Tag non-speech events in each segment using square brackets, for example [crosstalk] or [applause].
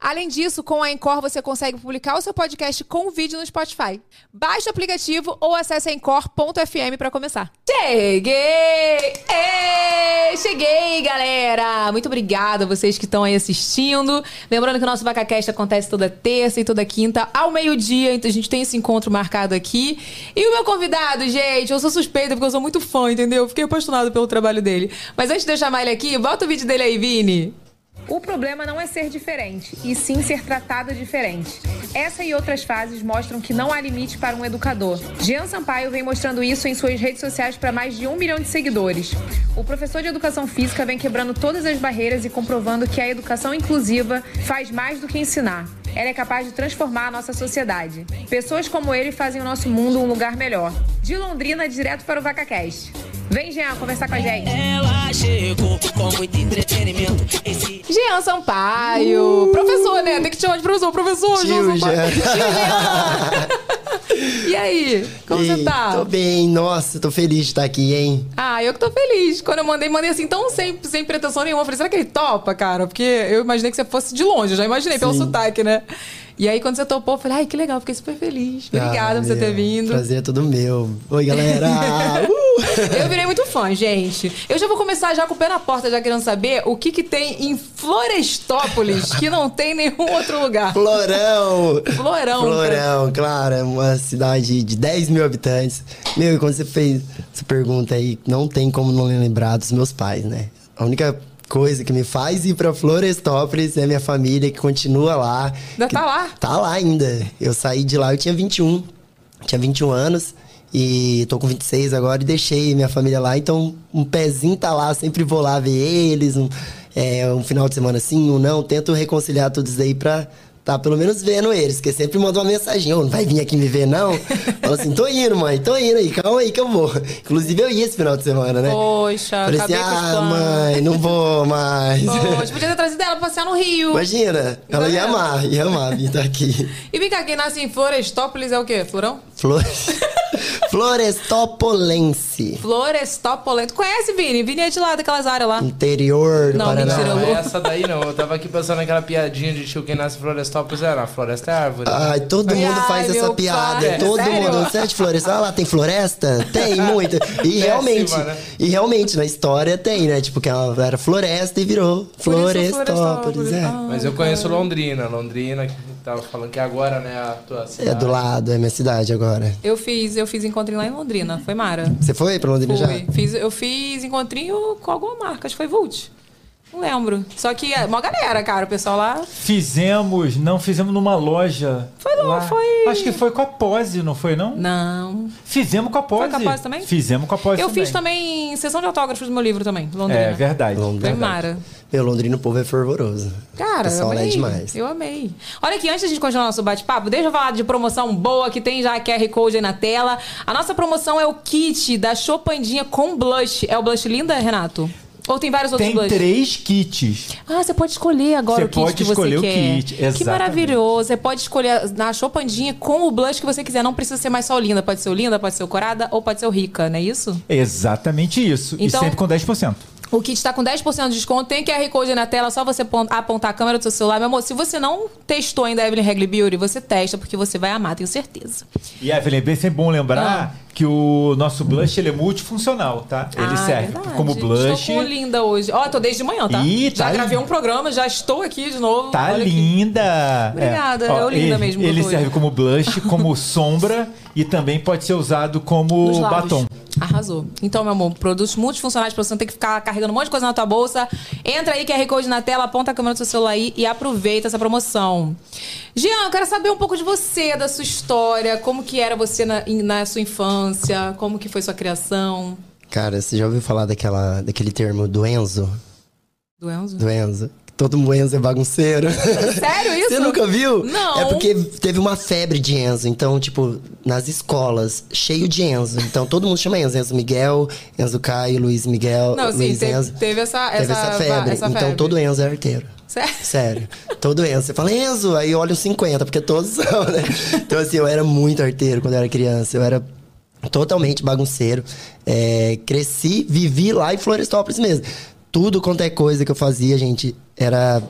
Além disso, com a Encore você consegue publicar o seu podcast com vídeo no Spotify. Baixe o aplicativo ou acesse encore.fm para começar. Cheguei! Ei, cheguei, galera! Muito obrigada a vocês que estão aí assistindo. Lembrando que o nosso VacaCast acontece toda terça e toda quinta ao meio-dia, então a gente tem esse encontro marcado aqui. E o meu convidado, gente, eu sou suspeita porque eu sou muito fã, entendeu? Fiquei apaixonado pelo trabalho dele. Mas antes de eu chamar ele aqui, bota o vídeo dele aí, Vini. O problema não é ser diferente, e sim ser tratado diferente. Essa e outras fases mostram que não há limite para um educador. Jean Sampaio vem mostrando isso em suas redes sociais para mais de um milhão de seguidores. O professor de educação física vem quebrando todas as barreiras e comprovando que a educação inclusiva faz mais do que ensinar. Ela é capaz de transformar a nossa sociedade. Pessoas como ele fazem o nosso mundo um lugar melhor. De Londrina, direto para o VacaCast. Vem, Jean, conversar com a gente. Ela chegou com muito entretenimento. Esse... Jean Sampaio. Uh! Professor, né? Tem que te chamar de professor. Professor, Tio Jean Sampaio. [laughs] Jean. e aí? Como e, você tá? Tô bem. Nossa, tô feliz de estar aqui, hein? Ah, eu que tô feliz. Quando eu mandei, mandei assim, tão sem, sem pretensão nenhuma. Eu falei, será que ele topa, cara? Porque eu imaginei que você fosse de longe. Eu já imaginei Sim. pelo sotaque, né? E aí, quando você topou, eu falei, ai, que legal, fiquei super feliz. Obrigada ah, por você ter vindo. Prazer é todo meu. Oi, galera! [laughs] uh! Eu virei muito fã, gente. Eu já vou começar já com o pé na porta, já querendo saber o que, que tem em Florestópolis que não tem em nenhum outro lugar. Florão! Florão. Florão, claro, é uma cidade de 10 mil habitantes. Meu, e quando você fez essa pergunta aí, não tem como não lembrar dos meus pais, né? A única coisa que me faz ir para Florestópolis é minha família que continua lá. Ainda tá lá? Tá lá ainda. Eu saí de lá, eu tinha 21. Tinha 21 anos e tô com 26 agora e deixei minha família lá. Então, um pezinho tá lá, sempre vou lá ver eles. Um, é, um final de semana sim, um não. Tento reconciliar tudo isso aí pra tá pelo menos vendo eles, porque sempre manda uma mensagem, ô, oh, não vai vir aqui me ver, não? Fala assim, tô indo, mãe, tô indo aí, calma aí que eu vou. Inclusive, eu ia esse final de semana, né? Poxa, Falei assim, ah, mãe, não vou mais. Poxa, podia ter trazido ela pra passear no Rio. Imagina, ela ia amar, ia amar vir estar aqui. E vem cá, quem nasce em Florestópolis é o quê? Florão? Flores. [laughs] Florestopolense. Florestopolense. Conhece, Vini? Vini é de lá, daquelas áreas lá. Interior do não, Paraná. Mentira, não, é essa daí não. Eu tava aqui pensando naquela piadinha de tio quem nasce em Florestópolis era. A floresta é árvore. Ai, todo mundo Ai, faz essa piada. Pai. Todo Sério? mundo. Você é de floresta? Ah, lá tem floresta? Tem, muito. E [laughs] realmente, né? e realmente, na história tem, né? Tipo, que ela era floresta e virou Florestópolis. É. Mas eu conheço Londrina. Londrina, tava falando que agora, né, a tua cidade. É do lado, é minha cidade agora. Eu fiz, eu fiz encontrinho lá em Londrina. Foi Mara. Você foi pra Londrina Fui. já? Fiz, eu fiz encontrinho com alguma marca, acho que foi Vult. Não lembro. Só que é uma galera, cara, o pessoal lá. Fizemos, não, fizemos numa loja. Foi lá, lá. foi. Acho que foi com a Pose, não foi, não? Não. Fizemos com a Pose. Foi com a Pose também? Fizemos com a Pose. Eu também. fiz também sessão de autógrafos do meu livro também, Londrina. É verdade. Londrina. Foi Mara. Meu, Londrina, o povo é fervoroso. Cara, eu amei. É demais. Eu amei. Olha aqui, antes de a gente continuar nosso bate-papo, deixa eu falar de promoção boa que tem já a QR Code aí na tela. A nossa promoção é o kit da Chopandinha com blush. É o blush linda, Renato? Ou tem vários outros Tem três kits. Ah, você pode escolher agora você o kit pode que você escolher quer. o kit, exatamente. Que maravilhoso. Você pode escolher na Chopandinha com o blush que você quiser. Não precisa ser mais só linda. Pode ser linda, pode ser o corada ou pode ser o rica, não é isso? Exatamente isso. Então, e sempre com 10%. O kit está com 10% de desconto, tem QR Code na tela, só você apontar a câmera do seu celular. Meu amor, se você não testou ainda a Evelyn Regli Beauty, você testa, porque você vai amar, tenho certeza. E Evelyn, é bem sempre bom lembrar ah que o nosso blush ele é multifuncional, tá? Ele ah, serve verdade. como blush. Estou linda hoje. Ó, oh, tô desde manhã, tá? Tá já gravei um programa, já estou aqui de novo. Tá Olha linda. Aqui. Obrigada, é, Ó, linda ele, mesmo. Ele serve como blush, como [laughs] sombra e também pode ser usado como batom. Arrasou. Então, meu amor, produtos multifuncionais pra você não ter que ficar carregando um monte de coisa na tua bolsa. Entra aí, QR Code na tela, aponta a câmera do seu celular aí e aproveita essa promoção. Jean, eu quero saber um pouco de você, da sua história, como que era você na, na sua infância, como que foi sua criação. Cara, você já ouviu falar daquela, daquele termo do Enzo? Do Enzo? Do Enzo. Todo mundo Enzo é bagunceiro. [laughs] Sério isso? Você nunca viu? Não. É porque teve uma febre de Enzo. Então, tipo, nas escolas, cheio de Enzo. Então, todo mundo chama Enzo. Enzo Miguel, Enzo Caio, Luiz Miguel, Não, sim, Luiz teve, Enzo. teve essa, Teve essa, essa febre. essa então, febre. todo Enzo é arteiro. Sério? [laughs] Sério. Todo Enzo. Você fala, Enzo, aí olha os 50, porque todos [laughs] são, né? Então, assim, eu era muito arteiro quando eu era criança. Eu era totalmente bagunceiro. É, cresci, vivi lá em Florestópolis mesmo. Tudo quanto é coisa que eu fazia, gente, era,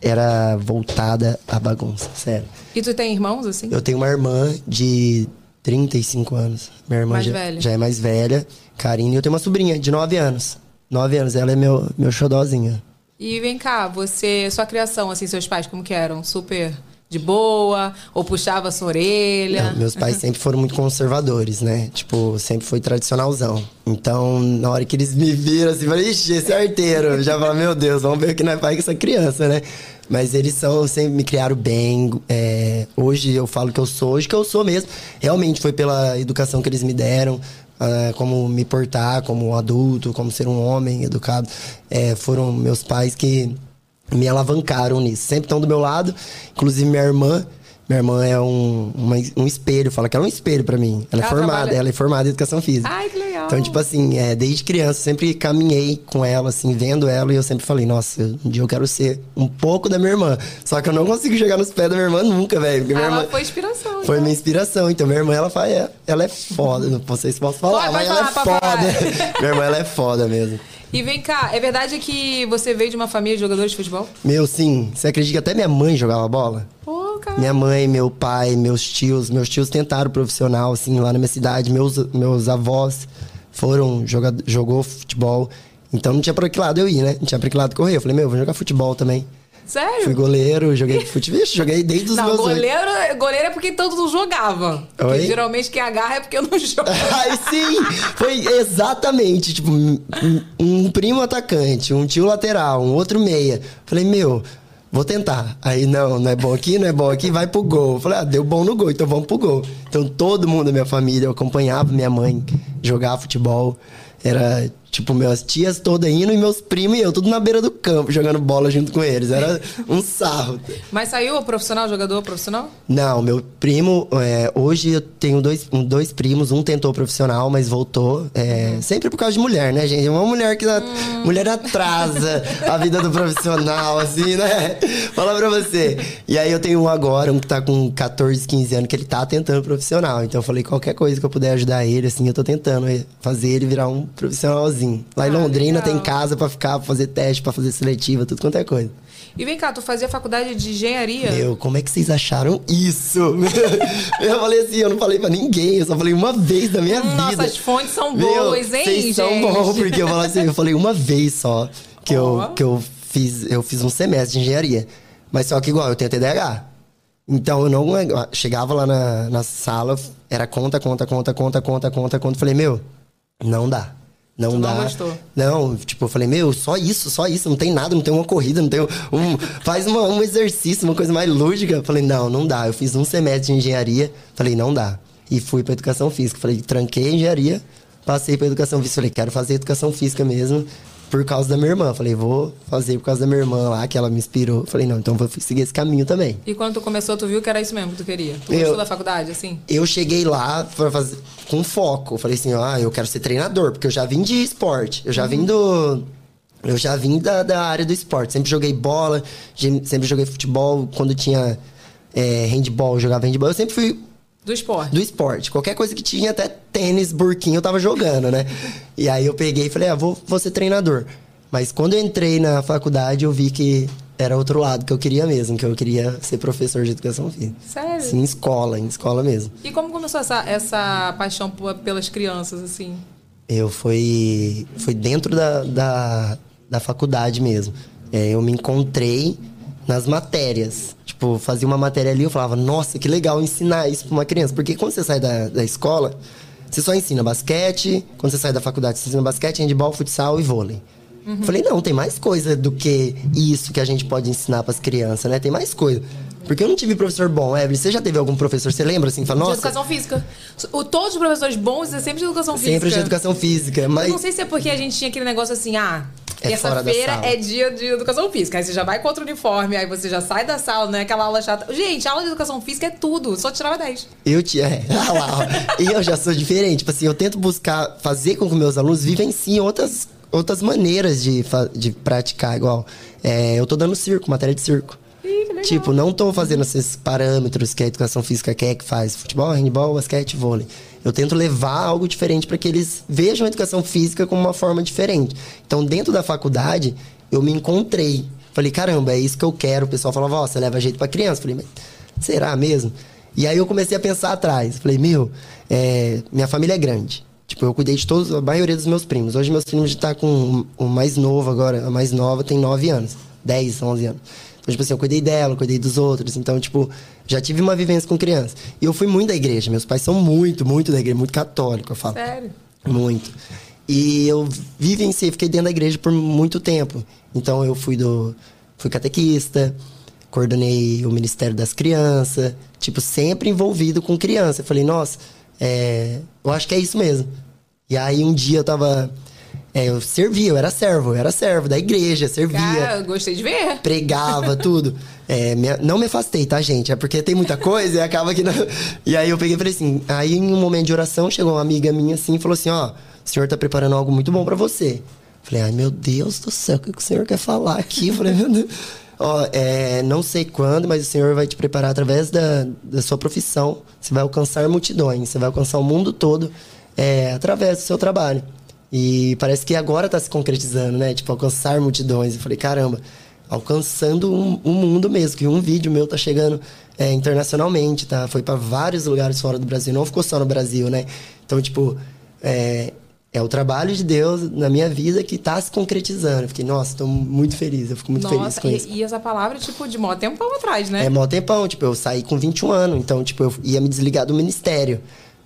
era voltada à bagunça, sério. E tu tem irmãos, assim? Eu tenho uma irmã de 35 anos. Minha irmã Mais já, velha. já é mais velha, Karine. E eu tenho uma sobrinha de 9 anos. 9 anos, ela é meu, meu xodózinho. E vem cá, você, sua criação, assim, seus pais, como que eram? Super de boa? Ou puxava a sua orelha? Não, meus pais sempre foram muito conservadores, né? Tipo, sempre foi tradicionalzão. Então, na hora que eles me viram assim, falei, ixi, esse é arteiro. Já falei, meu Deus, vamos ver o que nós faz com essa criança, né? Mas eles são, sempre me criaram bem. é, hoje eu falo que eu sou, hoje que eu sou mesmo. Realmente foi pela educação que eles me deram. ah, como me portar como um adulto, como ser um homem educado. É, foram meus pais que me alavancaram nisso. Sempre estão do meu lado. Inclusive, minha irmã. Minha irmã é um, uma- um espelho, fala que ela é um espelho pra mim. Ela é Ela formada, trabalha- ela é formada em educação física. Ai, que legal. Então, tipo assim, é, desde criança, sempre caminhei com ela, assim, vendo ela, e eu sempre falei, nossa, um dia eu quero ser um pouco da minha irmã. Só que eu não consigo chegar nos pés da minha irmã nunca, velho. Porque minha Ela irmã. foi inspiração. Foi então. minha inspiração. Então, minha irmã, ela faz. é- Ela é foda. Não sei se posso falar, Pode, mas pode ela é falar, pode foda. [laughs] minha irmã, ela é foda mesmo. E vem cá, é verdade que você veio de uma família de jogadores de futebol? Meu, sim. Você acredita que até minha mãe jogava bola? Pô, cara. Minha mãe, meu pai, meus tios, meus tios tentaram profissional, assim, lá na minha cidade. Meus, meus avós foram, joga, jogou futebol. Então não tinha pra que lado eu ir, né? Não tinha pra que lado correr. Eu falei, meu, vou jogar futebol também. Sério? Fui goleiro, joguei futebol. Joguei desde os Não, meus oito. goleiro, goleiro é porque todo mundo jogava. Geralmente quem agarra é porque eu não [laughs] jogo. [laughs] Aí sim, foi exatamente, tipo, um, um primo atacante, um tio lateral, um outro meia. Falei, meu, vou tentar. Aí, não, não é bom aqui, não é bom aqui, vai pro gol. Falei, ah, deu bom no gol, então vamos pro gol. Então todo mundo da minha família, eu acompanhava minha mãe jogar futebol. Era, tipo, minhas tias todas indo e meus primos e eu, tudo na beira do campo, jogando bola junto com eles. Era um sarro. Mas saiu o profissional, jogador profissional? Não, meu primo, é, hoje eu tenho dois, dois primos, um tentou profissional, mas voltou. é, Sempre por causa de mulher, né, gente? Uma mulher que. a- Mulher atrasa a vida do profissional, assim, né? Fala pra você. E aí eu tenho um agora, um que tá com 14, 15 anos, que ele tá tentando profissional. Então eu falei, qualquer coisa que eu puder ajudar ele, assim, eu tô tentando eh, fazer ele virar um profissionalzinho. Lá em Ah, Londrina legal. tem casa pra ficar, pra fazer teste, pra fazer seletiva, tudo quanto é coisa. E vem cá, tu fazia faculdade de engenharia? Meu, como é que vocês acharam isso? [laughs] eu falei assim, eu não falei pra ninguém, eu só falei uma vez na minha vida. Nossas fontes são Meu, boas, hein, Vocês são gente? bons, porque eu falei assim, eu falei uma vez só que, Ó. eu, que eu fiz, eu fiz um semestre de engenharia. Mas só que igual, eu tenho TDAH. Então eu não chegava lá na, na sala, era conta, conta, conta, conta, conta, conta, conta. Falei, meu, não dá. Não Tu não dá. gostou? Não, tipo, eu falei, meu, só isso, só isso, não tem nada, não tem uma corrida, não tem um. Faz uma- um exercício, uma coisa mais lúdica. Eu falei, não, não dá. Eu fiz um semestre de engenharia, falei, não dá. E fui pra educação física. Falei, tranquei a engenharia, passei pra educação física. Falei, quero fazer educação física mesmo, por causa da minha irmã. Falei, vou fazer por causa da minha irmã lá, que ela me inspirou. Falei, não, então vou seguir esse caminho também. E quando tu começou, tu viu que era isso mesmo que tu queria? Tu Eu- gostou da faculdade, assim? Eu cheguei lá pra fazer, com foco. Falei assim, ah, eu quero ser treinador, porque eu já vim de esporte. Eu já vim do. Eu já vim da, da área do esporte. Sempre joguei bola, sempre joguei futebol. Quando tinha é, handball, eu jogava handball. Eu sempre fui Do esporte. do esporte. Qualquer coisa que tinha, até tênis, burquinho, eu tava jogando, né? E aí eu peguei e falei, ah, vou, vou ser treinador. Mas quando eu entrei na faculdade, eu vi que era outro lado que eu queria mesmo, que eu queria ser professor de educação física. Sério? Sim, em escola, em escola mesmo. E como começou essa, essa paixão pelas crianças, assim? Eu fui, foi dentro da, da, da faculdade mesmo. É, eu me encontrei nas matérias. Tipo, fazia uma matéria ali eu falava, nossa, que legal ensinar isso pra uma criança. Porque quando você sai da, da escola, você só ensina basquete. Quando você sai da faculdade, você ensina basquete, handball, futsal e vôlei. Eu falei, não, tem mais coisa do que isso que a gente pode ensinar pras crianças, né? Tem mais coisa. Porque eu não tive professor bom, Evelyn. Você já teve algum professor? Você lembra assim? Fala, De nossa, educação física. O, todos os professores bons é sempre de educação física. sempre de educação física. Mas Eu não sei se é porque a gente tinha aquele negócio assim, ah, É Terça-feira é dia de educação física. Aí você já vai contra o uniforme, aí você já sai da sala, não é aquela aula chata. Gente, aula de educação física é tudo. Só tirava 10. Eu tinha. [laughs] É, lá, eu já sou diferente. Tipo assim, eu tento buscar fazer com que meus alunos vivenciem outras, outras maneiras de, de praticar. Igual, é, eu tô dando circo, matéria de circo. Tipo, não tô fazendo esses parâmetros que a educação física quer que faz. Futebol, handball, basquete, vôlei. Eu tento levar algo diferente para que eles vejam a educação física como uma forma diferente. Então, dentro da faculdade, eu me encontrei. Falei, caramba, é isso que eu quero. O pessoal falava, ó, você leva jeito pra criança. Falei, mas será mesmo? E aí eu comecei a pensar atrás. Falei, meu, é, minha família é grande. Tipo, eu cuidei de todos, a maioria dos meus primos. Hoje meus primos já tá com o mais novo agora, a mais nova tem 9 anos. 10, 11 anos. Então, tipo assim, eu cuidei dela, eu cuidei dos outros. Então, tipo, já tive uma vivência com criança. E eu fui muito da igreja. Meus pais são muito, muito da igreja, muito católico, eu falo. Sério? Muito. E eu vivenciei, fiquei dentro da igreja por muito tempo. Então eu fui do fui catequista, coordenei o Ministério das Crianças, tipo, sempre envolvido com criança. Eu falei, nossa, é, eu acho que é isso mesmo. E aí um dia eu tava. É, eu servia, eu era servo, eu era servo da igreja, servia Cara, eu gostei de ver. pregava, tudo. É, me- não me afastei, tá, gente? É porque tem muita coisa e acaba que não. E aí eu peguei e falei assim. Aí em um momento de oração chegou uma amiga minha assim e falou assim: Ó, o senhor tá preparando algo muito bom pra você. Falei, ai meu Deus do céu, o que, o senhor quer falar aqui? Eu [laughs] Falei, meu Deus. Ó, é, não sei quando, mas o senhor vai te preparar através da, da sua profissão. Você vai alcançar multidões, você vai alcançar o mundo todo é, através do seu trabalho. E parece que agora tá se concretizando, né? Tipo, alcançar multidões. Eu falei, caramba, alcançando um, um mundo mesmo. Que um vídeo meu tá chegando é, internacionalmente, tá? Foi para vários lugares fora do Brasil. Não ficou só no Brasil, né? Então, tipo, é, é o trabalho de Deus na minha vida que tá se concretizando. Eu fiquei, nossa, tô muito feliz. Eu fico muito feliz Nossa, com isso. e, e essa palavra, tipo, de mó tempão atrás, né? É mó tempão, tipo, eu saí com 21 anos, então, tipo, eu ia me desligar do ministério.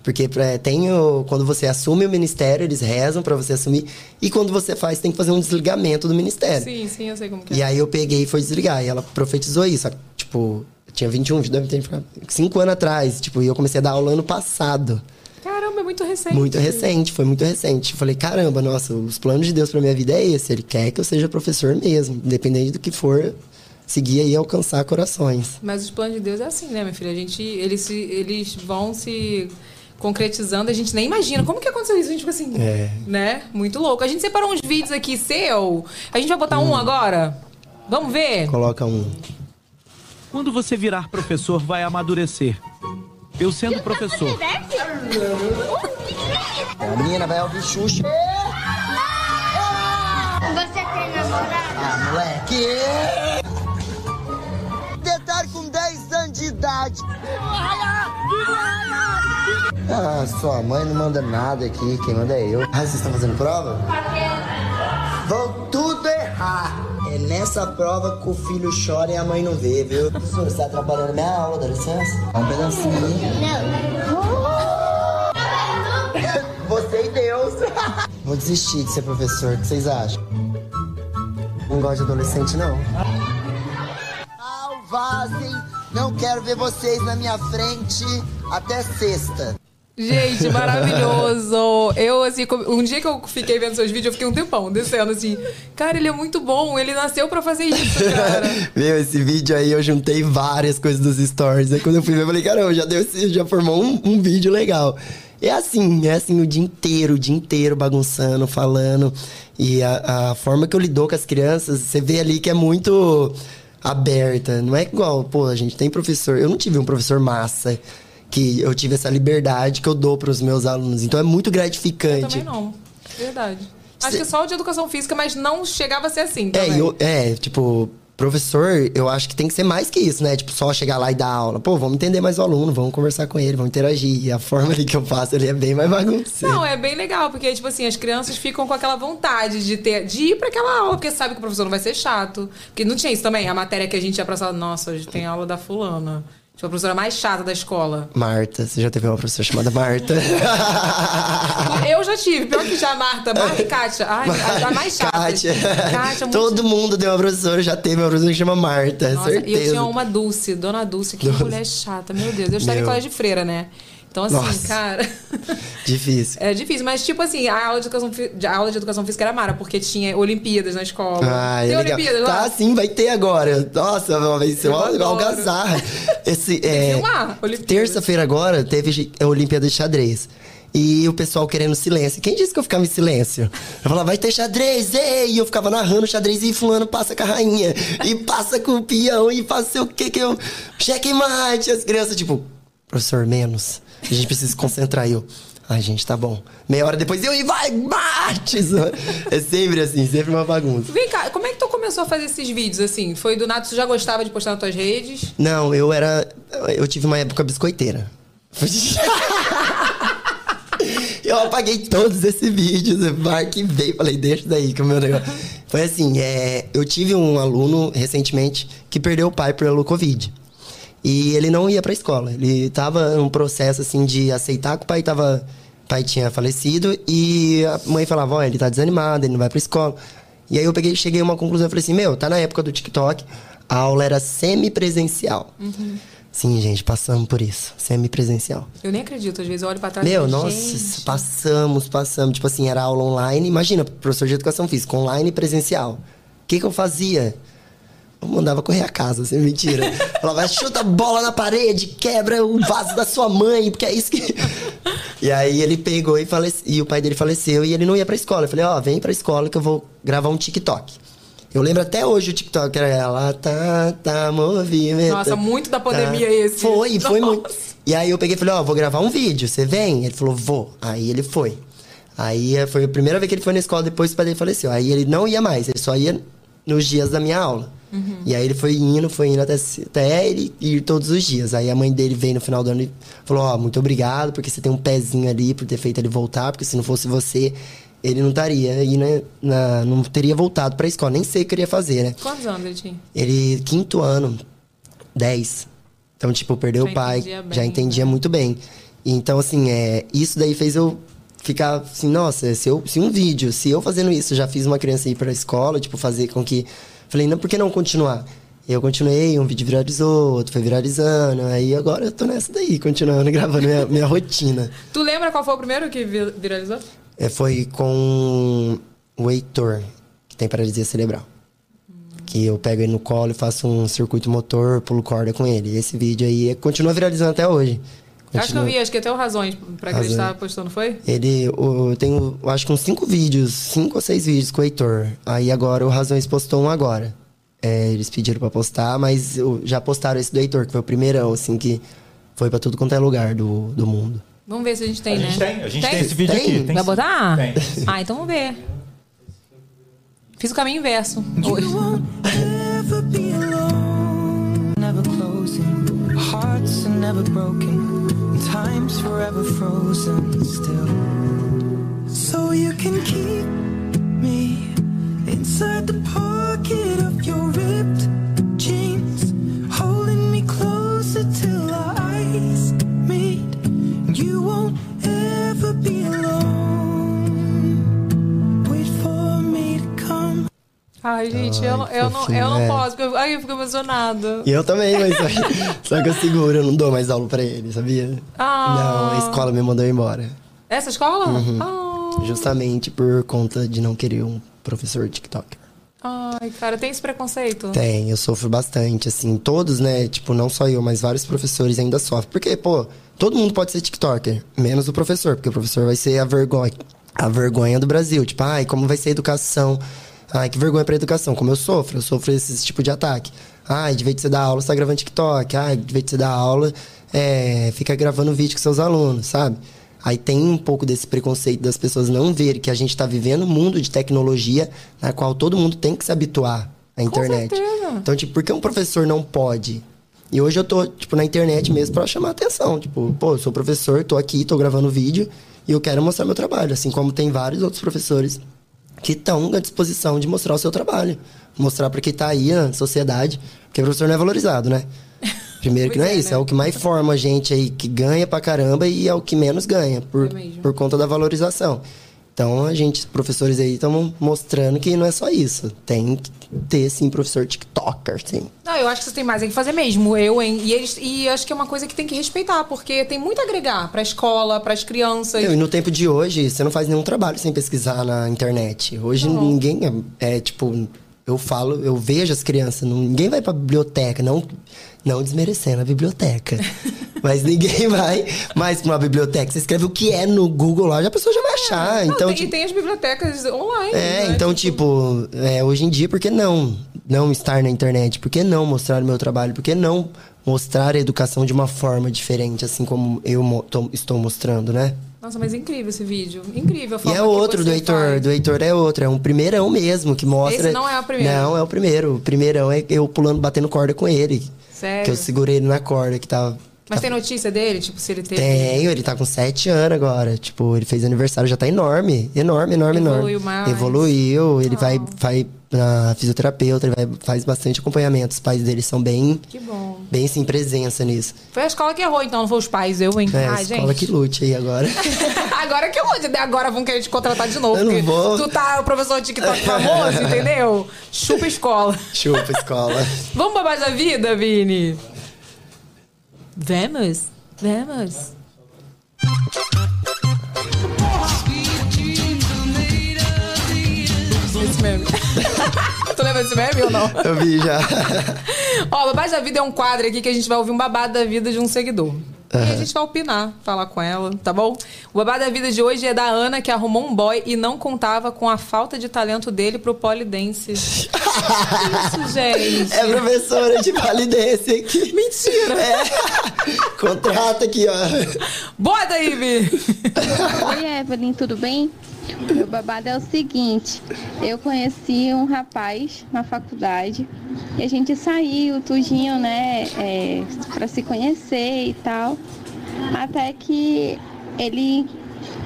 Porque é, tem o, quando você assume o ministério, eles rezam pra você assumir. E quando você faz, tem que fazer um desligamento do ministério. Sim, sim, eu sei como que é. E aí eu peguei e fui desligar. E ela profetizou isso. Tipo, eu tinha 21, deve ter ficado 5 anos atrás. Tipo, e eu comecei a dar aula ano passado. Caramba, é muito recente. Muito recente, foi muito recente. Eu falei, caramba, nossa, os planos de Deus pra minha vida é esse. Ele quer que eu seja professor mesmo. Independente do que for, seguir aí e alcançar corações. Mas os planos de Deus é assim, né, minha filha? A gente, eles, se, eles vão se concretizando, a gente nem imagina. Como que aconteceu isso? A gente fica assim, É. né? Muito louco. A gente separou uns vídeos aqui seu. A gente vai botar um agora? Vamos ver? Coloca um. Quando você virar professor, vai amadurecer. Eu sendo professor, A menina vai ouvir Xuxa. Você tem namorado? Ah, moleque! Detalhe com 10 anos de idade. Ah, sua mãe não manda nada aqui, quem manda é eu. Ah, vocês estão fazendo prova? Vão tudo errar. É nessa prova que o filho chora e a mãe não vê, viu? Professor, você tá atrapalhando minha aula, dá licença? Um pedacinho aí. Você e Deus. [laughs] Vou desistir de ser professor, o que vocês acham? Não gosto de adolescente, não. Vazem, não quero ver vocês na minha frente até sexta. Gente, maravilhoso. Eu, assim, um dia que eu fiquei vendo seus vídeos, eu fiquei um tempão descendo assim. Cara, ele é muito bom. Ele nasceu pra fazer isso, cara. [laughs] Meu, esse vídeo aí eu juntei várias coisas dos stories. Aí quando eu fui ver, eu falei, caramba, já deu já formou um, um vídeo legal. É assim, é assim o dia inteiro, o dia inteiro bagunçando, falando. E a, a forma que eu lido com as crianças, você vê ali que é muito aberta. Não é igual, pô, a gente tem professor. Eu não tive um professor massa. Que eu tive essa liberdade que eu dou para os meus alunos. Então é muito Eu gratificante. também não. Verdade. Acho Cê- que só o de educação física, mas não chegava a ser assim. É, também. eu- é, tipo, professor, eu acho que tem que ser mais que isso, né? Tipo, só chegar lá e dar aula. Pô, vamos entender mais o aluno, vamos conversar com ele, vamos interagir. E a forma ali que eu faço ali é bem mais bagunceira. Não, é bem legal, porque, tipo assim, as crianças ficam com aquela vontade de ter, de ir pra aquela aula, porque sabe que o professor não vai ser chato. Porque não tinha isso também, a matéria que a gente ia pra sala, nossa, hoje tem aula da fulana. Tipo, a professora mais chata da escola. Marta, você já teve uma professora chamada Marta? [laughs] Eu já tive, pior que já, Marta, Marta e Kátia. Ai, a, a mais chata. Kátia. Kátia, muito Todo mundo tem uma professora, já teve uma professora que chama Marta, Nossa, e certeza. eu tinha uma Dulce, Dona Dulce, que Dulce. mulher chata, meu Deus. Eu estava em Meu. colégio de freira, né? Então, assim, Nossa. cara. [laughs] Difícil. É difícil, mas tipo assim, a aula de educação, a aula de educação física era mara, porque tinha Olimpíadas na escola. Ah, Tem é legal. Olimpíadas lá? Tá, sim, vai ter agora. Nossa, vai ser uma, algazarra. Esse, é. Terça-feira agora teve a Olimpíada de Xadrez. E o pessoal querendo silêncio. Quem disse que eu ficava em silêncio? Eu falava, vai ter xadrez, ei! E eu ficava narrando xadrez e fulano passa com a rainha. E passa com o peão e sei o que que eu... Checkmate! As crianças, tipo, professor, menos. A gente precisa se concentrar. E eu, ai, gente, tá bom. Meia hora depois, eu, e vai, bate! [laughs] É sempre assim, sempre uma bagunça. Vem cá, como é que tu começou a fazer esses vídeos assim? Foi do nada, tu já gostava de postar nas tuas redes? Não, eu era. Eu tive uma época biscoiteira. [laughs] eu apaguei todos esses vídeos, arquivei, falei, deixa daí que o meu negócio. Foi assim, é, eu tive um aluno recentemente que perdeu o pai pelo Covid. E ele não ia pra escola. Ele tava num processo assim de aceitar que o pai tava. O pai tinha falecido e a mãe falava, ó, ele tá desanimado, ele não vai pra escola. E aí eu peguei, cheguei a uma conclusão, falei assim, meu, tá na época do TikTok, a aula era semipresencial. Sim, gente, passamos por isso. Semipresencial. Eu nem acredito, às vezes eu olho pra trás e Meu, falo, nossa, gente, passamos, passamos. Tipo assim, era aula online. Imagina, professor de educação física, online e presencial. O que, que eu fazia? Eu mandava correr a casa, sem mentira. [laughs] Falava, chuta a bola na parede, quebra o vaso da sua mãe, porque é isso que. [laughs] e aí ele pegou e faleceu. E o pai dele faleceu e ele não ia pra escola. Eu falei, ó, vem pra escola que eu vou gravar um TikTok. Eu lembro até hoje o TikTok, era ela tá, tá, movimento. Nossa, muito da pandemia esse. Foi, foi Nossa. muito. E aí eu peguei e falei, ó, vou gravar um vídeo, você vem? Ele falou, vou. Aí ele foi. Aí foi a primeira vez que ele foi na escola depois que o pai dele faleceu. Aí ele não ia mais, ele só ia nos dias da minha aula. E aí ele foi indo, foi indo até, até ele ir todos os dias. Aí a mãe dele veio no final do ano e falou, ó, muito obrigado, porque você tem um pezinho ali por ter feito ele voltar, porque se não fosse você, ele não estaria aí, né? na- não teria voltado pra escola. Nem sei o que ele ia fazer, né? Quantos anos ele tinha? Ele, quinto ano, 10. Então, tipo, perdeu Já o pai, entendia bem, já entendia né? muito bem. E, então, assim, é, isso daí fez eu ficar assim, nossa, se, eu, se um vídeo, se eu fazendo isso, já fiz uma criança ir pra escola, tipo, fazer com que. Falei, não, por que não continuar? Eu continuei, um vídeo viralizou, outro foi viralizando, aí agora eu tô nessa daí, continuando [laughs] gravando minha, minha rotina. Tu lembra qual foi o primeiro que vi- viralizou? É, foi com o Heitor, que tem paralisia cerebral. Que eu pego ele no colo e faço um circuito motor, pulo corda com ele. Esse vídeo aí é- continua viralizando até hoje. Acho que eu Continua. vi, acho que até o Razões pra que ele Razões. estava postando, foi? Ele, o- tenho, eu acho que uns cinco vídeos, cinco ou seis vídeos com o Heitor. Aí agora o Razões postou um agora. É, eles pediram pra postar, mas eu- já postaram esse do Heitor, que foi o primeirão, assim, que foi pra tudo quanto é lugar do, do mundo. Vamos ver se a gente tem, a né? gente tem, a gente tem, esse vídeo Tem? aqui. Tem Vai sim. botar? Tem. Ah, então vamos ver. Fiz o caminho inverso. Hoje. [laughs] Hearts are never broken, time's forever frozen still. So you can keep me inside the pocket of your ripped Ai, gente, eu, não- eu, não, eu não é. posso. porque eu- Ai, eu fico emocionada. E eu também, mas só que, [laughs] só que eu seguro, eu não dou mais aula pra ele, sabia? Ah. Não, a escola me mandou embora. Essa escola? Uhum. Ah. Justamente por conta de não querer um professor TikToker. Ai, cara, tem esse preconceito? Tem, eu sofro bastante, assim, todos, né? Tipo, não só eu, mas vários professores ainda sofrem. Porque, pô, todo mundo pode ser TikToker, menos o professor, porque o professor vai ser a vergonha, a vergonha do Brasil. Tipo, ai, como vai ser a educação? Ai, que vergonha pra educação. Como eu sofro, eu sofro esse tipo de ataque. Ai, de vez de você dar aula, você tá gravando TikTok. Ai, de vez de você dar aula, é, fica gravando vídeo com seus alunos, sabe? Aí tem um pouco desse preconceito das pessoas não verem que a gente está vivendo um mundo de tecnologia na qual todo mundo tem que se habituar à internet. Então, tipo, por que um professor não pode? E hoje eu tô, tipo, na internet mesmo pra chamar atenção. Tipo, pô, eu sou professor, tô aqui, tô gravando vídeo e eu quero mostrar meu trabalho. Assim como tem vários outros professores que estão à disposição de mostrar o seu trabalho. Mostrar pra quem tá aí na sociedade. Porque o professor não é valorizado, né? [laughs] Primeiro que Pois não é, é, isso, né? é o que mais forma a gente aí que ganha pra caramba e é o que menos ganha, por, É por conta da valorização. Então a gente, professores aí, estamos mostrando que não é só isso. Tem que ter, sim, professor TikToker, sim. Não, eu acho que você tem mais é que fazer mesmo. Eu, hein? E, eles, e acho que é uma coisa que tem que respeitar, porque tem muito a agregar pra escola, pras crianças. Não, e no tempo de hoje, você não faz nenhum trabalho sem pesquisar na internet. Hoje ninguém é, é, tipo, eu falo, eu vejo as crianças, não- ninguém vai pra biblioteca, não, não desmerecendo a biblioteca. [laughs] mas ninguém vai mais pra uma biblioteca. Você escreve o que é no Google lá, a pessoa já vai achar. Não, então, tem, tipo, e tem as bibliotecas online. É, né? então, tipo, é, hoje em dia, por que não não estar na internet? Por que não mostrar o meu trabalho? Por que não mostrar a educação de uma forma diferente, assim como eu mo- estou mostrando, né? Nossa, mas é incrível esse vídeo. Incrível E é outro do Heitor, faz. do Heitor é outro, é um primeirão mesmo, que mostra... Esse não é o primeiro. Não, é o primeiro. O primeirão é eu pulando, batendo corda com ele. Sério? Que eu segurei ele na corda, que tava... Mas tem notícia dele? Tipo, se ele teve... Tenho, ele tá com sete anos agora. Tipo, ele fez aniversário, já tá enorme. Enorme, enorme, Evoluiu enorme. mais. Evoluiu, ele vai, Oh. vai na fisioterapeuta, ele vai, faz bastante acompanhamento. Os pais dele são bem, Que bom. bem sem presença nisso. Foi a escola que errou, então, não foi os pais, eu, hein? É, a Ai, escola gente. que lute aí agora. [laughs] Agora que onde? Agora vão querer te contratar de novo. Eu não vou. Tu tá o professor TikTok famoso, entendeu? Chupa a escola. [laughs] Chupa escola. Vamos pra mais da vida, Vini? Vamos, vamos. Esse meme. [laughs] tu lembra desse meme ou não? Eu vi já. Ó, Babado da Vida é um quadro aqui que a gente vai ouvir um babado da vida de um seguidor. E a gente vai opinar, falar com ela, tá bom? O babado da vida de hoje é da Ana, que arrumou um boy e não contava com a falta de talento dele pro polidense. [laughs] Isso, gente. É professora de validência aqui. Mentira. É. Contrata aqui, ó. Bota aí, Vi. Oi, Evelyn, tudo bem? O meu babado é o seguinte: eu conheci um rapaz na faculdade e a gente saiu tudinho, né, é, para se conhecer e tal. Até que ele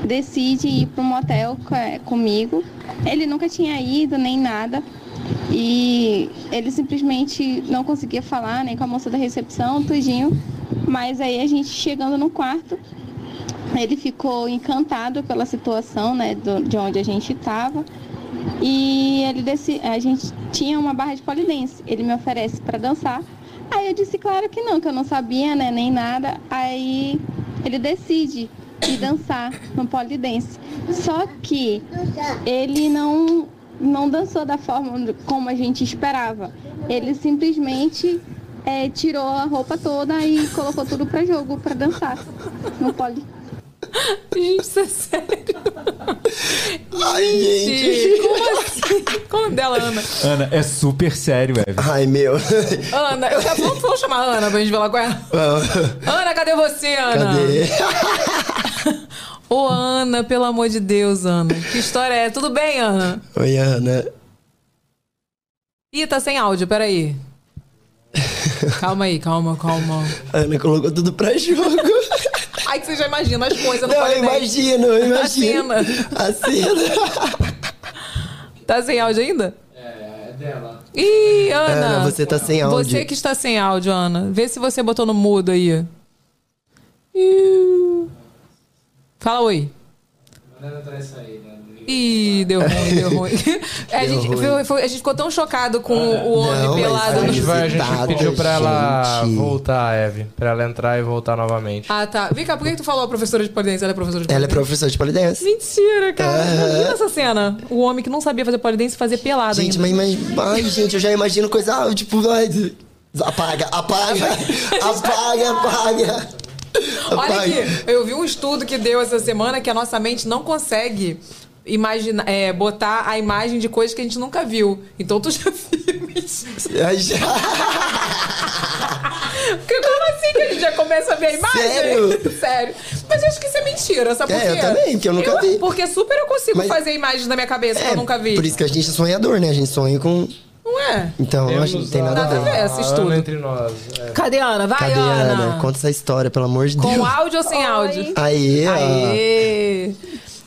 decide ir para um motel é, comigo. Ele nunca tinha ido nem nada. E ele simplesmente não conseguia falar nem com a moça da recepção, tudinho. Mas aí a gente chegando no quarto, ele ficou encantado pela situação, né, do- de onde a gente estava. E ele desse, a gente tinha uma barra de polidense. Ele me oferece para dançar. Aí eu disse, claro que não, que eu não sabia, né, nem nada. Aí ele decide ir dançar no polidense. Só que ele não não dançou da forma como a gente esperava. Ele simplesmente eh, tirou a roupa toda e colocou tudo para jogo, para dançar no poli. Gente, isso é sério. Ai, gente. Como assim? Como dela, Ana? Ana, é super sério, Evelyn. Ai, meu. Ana, eu quero, vamos, vamos chamar a Ana pra gente falar com ela. Ana, cadê você, Ana? Cadê? Ô, Ana, pelo amor de Deus, Ana. Que história é? Tudo bem, Ana? Oi, Ana. Ih, tá sem áudio, peraí. Calma aí, calma, calma. Ana colocou tudo pra jogo. Ai, que você já imagina as coisas no Não, eu imagino, eu imagino. A A cena. [laughs] Tá sem áudio ainda? É, é dela. Ih, Ana. Ana, você tá sem áudio. Você que está sem áudio, Ana. Vê se você botou no mudo aí. Ih. Fala oi. Mandando atrás sair, né? Ih, deu ruim, deu ruim. [laughs] [laughs] A, gente, ruim. foi- foi- a gente ficou tão chocado com o homem Não, mas pelado A gente, vai, a gente pediu pra ela gente. voltar, Eve. Pra ela entrar e voltar novamente. Ah, tá. Vem cá, por que que tu falou a professora de polidense? Ela é professora de Ela é polidense? professora de polidense. Mentira, cara. Aham. Imagina essa cena. O homem que não sabia fazer polidense fazer pelado Gente, ainda. mas, mas ai, gente, eu já imagino coisa, ah, tipo, vai, apaga, apaga, [laughs] apaga, apaga. Olha aqui, eu vi um estudo que deu essa semana que a nossa mente não consegue imaginar, é, botar a imagem de coisas que a gente nunca viu. Então tu já [laughs] viu já. Porque Como assim que a gente já começa a ver a imagem? Sério? [laughs] Sério. Mas eu acho que isso é mentira, sabe É, por quê? eu também, porque eu nunca vi. Porque super eu consigo Mas- fazer imagens na minha cabeça que eu nunca vi. Por isso que a gente é sonhador, né? A gente sonha com. Não é? Então, eu acho que não tem nada a Nada a ver. esse estudo. Ana entre nós. é. Cadê a Ana? Vai, Cadê a Ana? Conta essa história, pelo amor de Com Deus. áudio ou sem áudio? Aí, ó. Aê!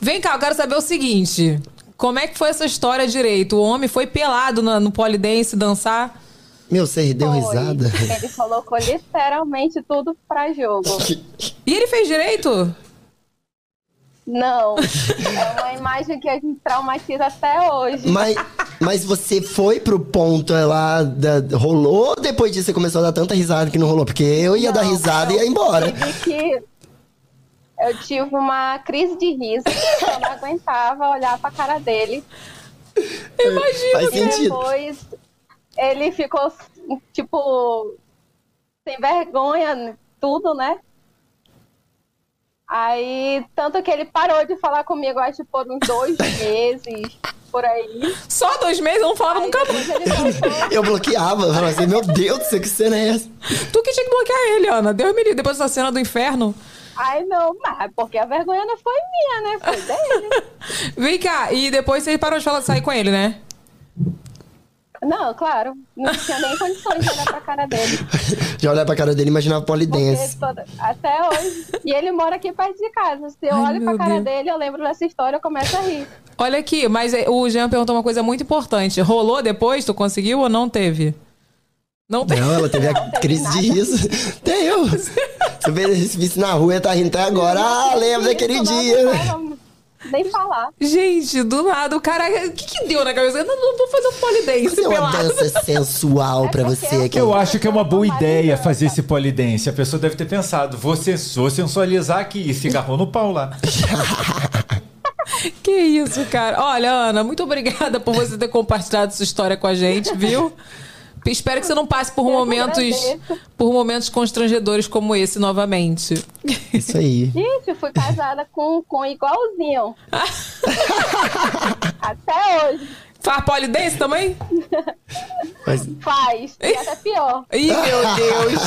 Vem cá, eu quero saber o seguinte. Como é que foi essa história direito? O homem foi pelado no, no polidense dançar? Meu, você deu Foi. risada? Ele colocou literalmente tudo pra jogo. [laughs] E ele fez direito? Não. É uma imagem que a gente traumatiza até hoje. Mas, mas você foi pro ponto é, lá, da, rolou ou depois disso você começou a dar tanta risada que não rolou? Porque eu ia dar Não, risada e ia embora. tive que. Eu tive uma crise de riso, eu não aguentava olhar pra cara dele. Faz E sentido. depois ele ficou, tipo, sem vergonha, tudo, né? Aí, tanto que ele parou de falar comigo, acho por uns dois [laughs] meses, por aí. Só dois meses? Eu não falava Aí nunca voltou. Eu bloqueava, eu falava assim, meu Deus do céu, que cena é essa? Tu que tinha que bloquear ele, Ana. Deus me livre. Depois dessa cena do inferno. Ai, não, mas porque a vergonha não foi minha, né? Foi dele. [laughs] Vem cá. E depois você parou de falar, sair com ele, né? Não, claro. Não tinha nem condições de olhar pra cara dele. [laughs] Já olhava pra cara dele e imaginava polidense. toda- até hoje. E ele mora aqui perto de casa. Se eu Ai, olho pra cara Deus. dele, eu lembro dessa história, eu começo a rir. Olha aqui, mas é, o Jean perguntou uma coisa muito importante. Rolou depois? Tu conseguiu ou não teve? Não teve. Não, ela teve a [laughs] crise de riso. [laughs] Até eu. Se eu vice na rua, ia tá rindo até agora. Ah, lembro daquele dia. Nem falar. Gente, do nada, o cara. O que, que deu na cabeça? Eu não, não vou fazer um polidense Fazer uma dança [laughs] sensual É pra você aqui. Eu acho que é uma boa ideia fazer esse polidense. A pessoa deve ter pensado, vou, sens- vou sensualizar aqui e se agarrou no pau lá. Que isso, cara. Olha, Ana, muito obrigada por você ter compartilhado sua história com a gente, viu? Espero que você não passe por Eu momentos, agradeço. por momentos constrangedores como esse novamente. Isso aí. Gente, eu fui casada com, com igualzinho. [laughs] Até hoje. Faz polidense também? Mas, Faz. E até pior. Ih, meu Deus.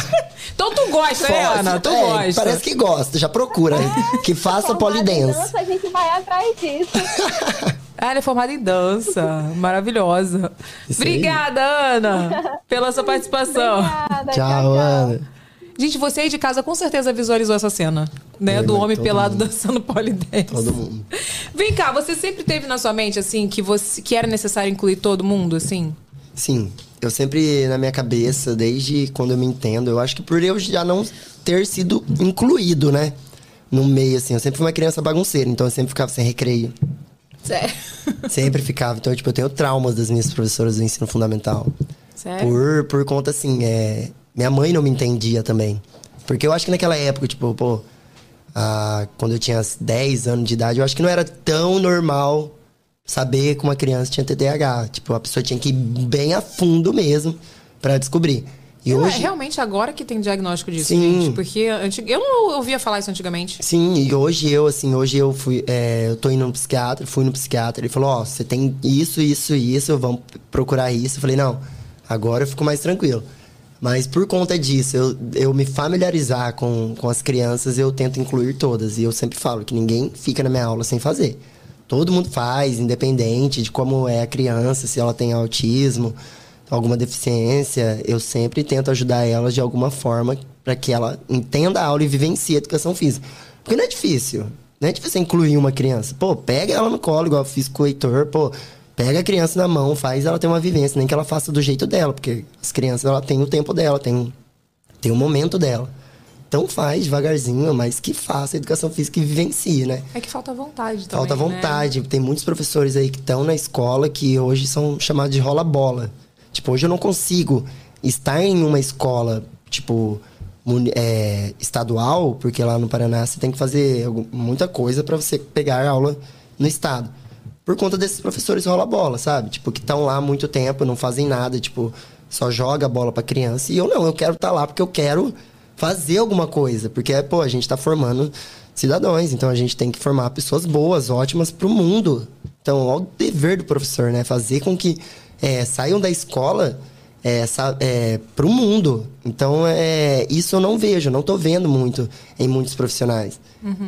Então tu gosta, né, Ana? Tu é, gosta. Parece que gosta, já procura. Que faça polidense. dança, A gente vai atrás disso. [laughs] Ah, ela é formada em dança. [laughs] Maravilhosa. Isso aí. Obrigada, Ana, pela sua participação. [laughs] Obrigada, Tchau, Ana. Gente, você aí de casa com certeza visualizou essa cena, né? É, do homem pelado mundo. dançando polidense. Todo mundo. Vem cá, você sempre teve na sua mente, assim, que, você, que era necessário incluir todo mundo, assim? Sim, eu sempre na minha cabeça, desde quando eu me entendo, eu acho que por eu já não ter sido incluído, né? No meio, assim. Eu sempre fui uma criança bagunceira, então eu sempre ficava sem recreio. Sério? [laughs] Sempre ficava. Então, tipo, eu tenho traumas das minhas professoras do ensino fundamental. Sério? Por, por conta, assim, é... Minha mãe não me entendia também. Porque eu acho que naquela época, tipo, pô... ah, quando eu tinha 10 anos de idade, eu acho que não era tão normal saber que uma criança tinha TDAH. Tipo, a pessoa tinha que ir bem a fundo mesmo pra descobrir. E é hoje... realmente agora que tem diagnóstico disso, Sim. gente. Porque eu não ouvia falar isso antigamente. Sim, e hoje eu, assim, hoje eu fui, é, eu tô indo no psiquiatra, fui no psiquiatra, ele falou, ó, você tem isso, isso isso, vamos procurar isso. Eu falei, não, agora eu fico mais tranquilo. Mas por conta disso, eu, eu me familiarizar com, com as crianças, eu tento incluir todas. E eu sempre falo que ninguém fica na minha aula sem fazer. Todo mundo faz, independente de como é a criança, se ela tem autismo, alguma deficiência, eu sempre tento ajudar ela de alguma forma para que ela entenda a aula e vivencie a educação física. Porque não é difícil. Não é difícil incluir uma criança. Pô, pega ela no colo, igual eu fiz com o Heitor, pô. Pega a criança na mão, faz ela ter uma vivência, nem que ela faça do jeito dela, porque as crianças ela tem o tempo dela, tem, tem o momento dela. Então faz devagarzinho, mas que faça a educação física e vivencie, né? É que falta vontade também, Falta né? vontade. Tem muitos professores aí que estão na escola que hoje são chamados de rola-bola. Tipo, hoje eu não consigo estar em uma escola, tipo, é, estadual, porque lá no Paraná você tem que fazer muita coisa para você pegar aula no estado. Por conta desses professores rola-bola, sabe? Tipo, que estão lá há muito tempo, não fazem nada, tipo, só joga a bola pra criança. E eu não, eu quero estar lá porque eu quero fazer alguma coisa. Porque, pô, a gente tá formando cidadãos, então a gente tem que formar pessoas boas, ótimas pro mundo. Então, é o dever do professor, né? Fazer com que é, saiam da escola é, é, pro mundo. Então, é, isso eu não vejo, não tô vendo muito em muitos profissionais.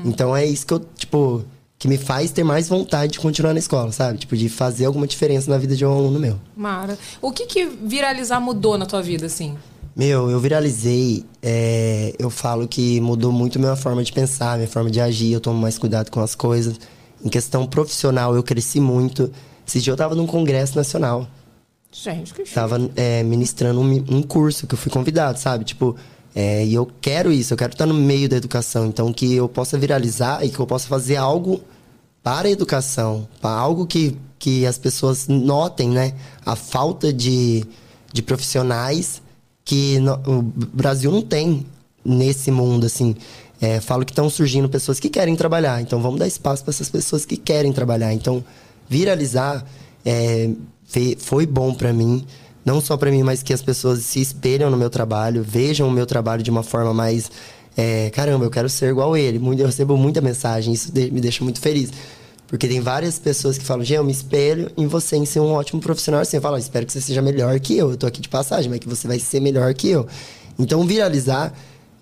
Então, é isso que eu, tipo, que me faz ter mais vontade de continuar na escola, sabe? Tipo, de fazer alguma diferença na vida de um aluno meu. Mara, o que que viralizar mudou na tua vida, assim? Meu, eu viralizei. é, eu falo que mudou muito minha forma de pensar, minha forma de agir. Eu tomo mais cuidado com as coisas. Em questão profissional, eu cresci muito. Esse dia eu tava num congresso nacional. Gente, que chique. Tava é, ministrando um, um curso que eu fui convidado, sabe? Tipo, É, e eu quero isso, eu quero estar no meio da educação. Então, que eu possa viralizar e que eu possa fazer algo para a educação, para algo que, que as pessoas notem, né? A falta de, de profissionais que no- o Brasil não tem nesse mundo, assim. É, falo que estão surgindo pessoas que querem trabalhar, então vamos dar espaço para essas pessoas que querem trabalhar. Então, viralizar é, foi bom para mim, não só para mim, mas que as pessoas se espelham no meu trabalho, vejam o meu trabalho de uma forma mais é, caramba, eu quero ser igual ele. Eu recebo muita mensagem, isso me deixa muito feliz. Porque tem várias pessoas que falam, Gê, eu me espelho em você, em ser um ótimo profissional. Assim, eu falo, "Ah, espero que você seja melhor que eu. Eu tô aqui de passagem, mas que você vai ser melhor que eu. Então, viralizar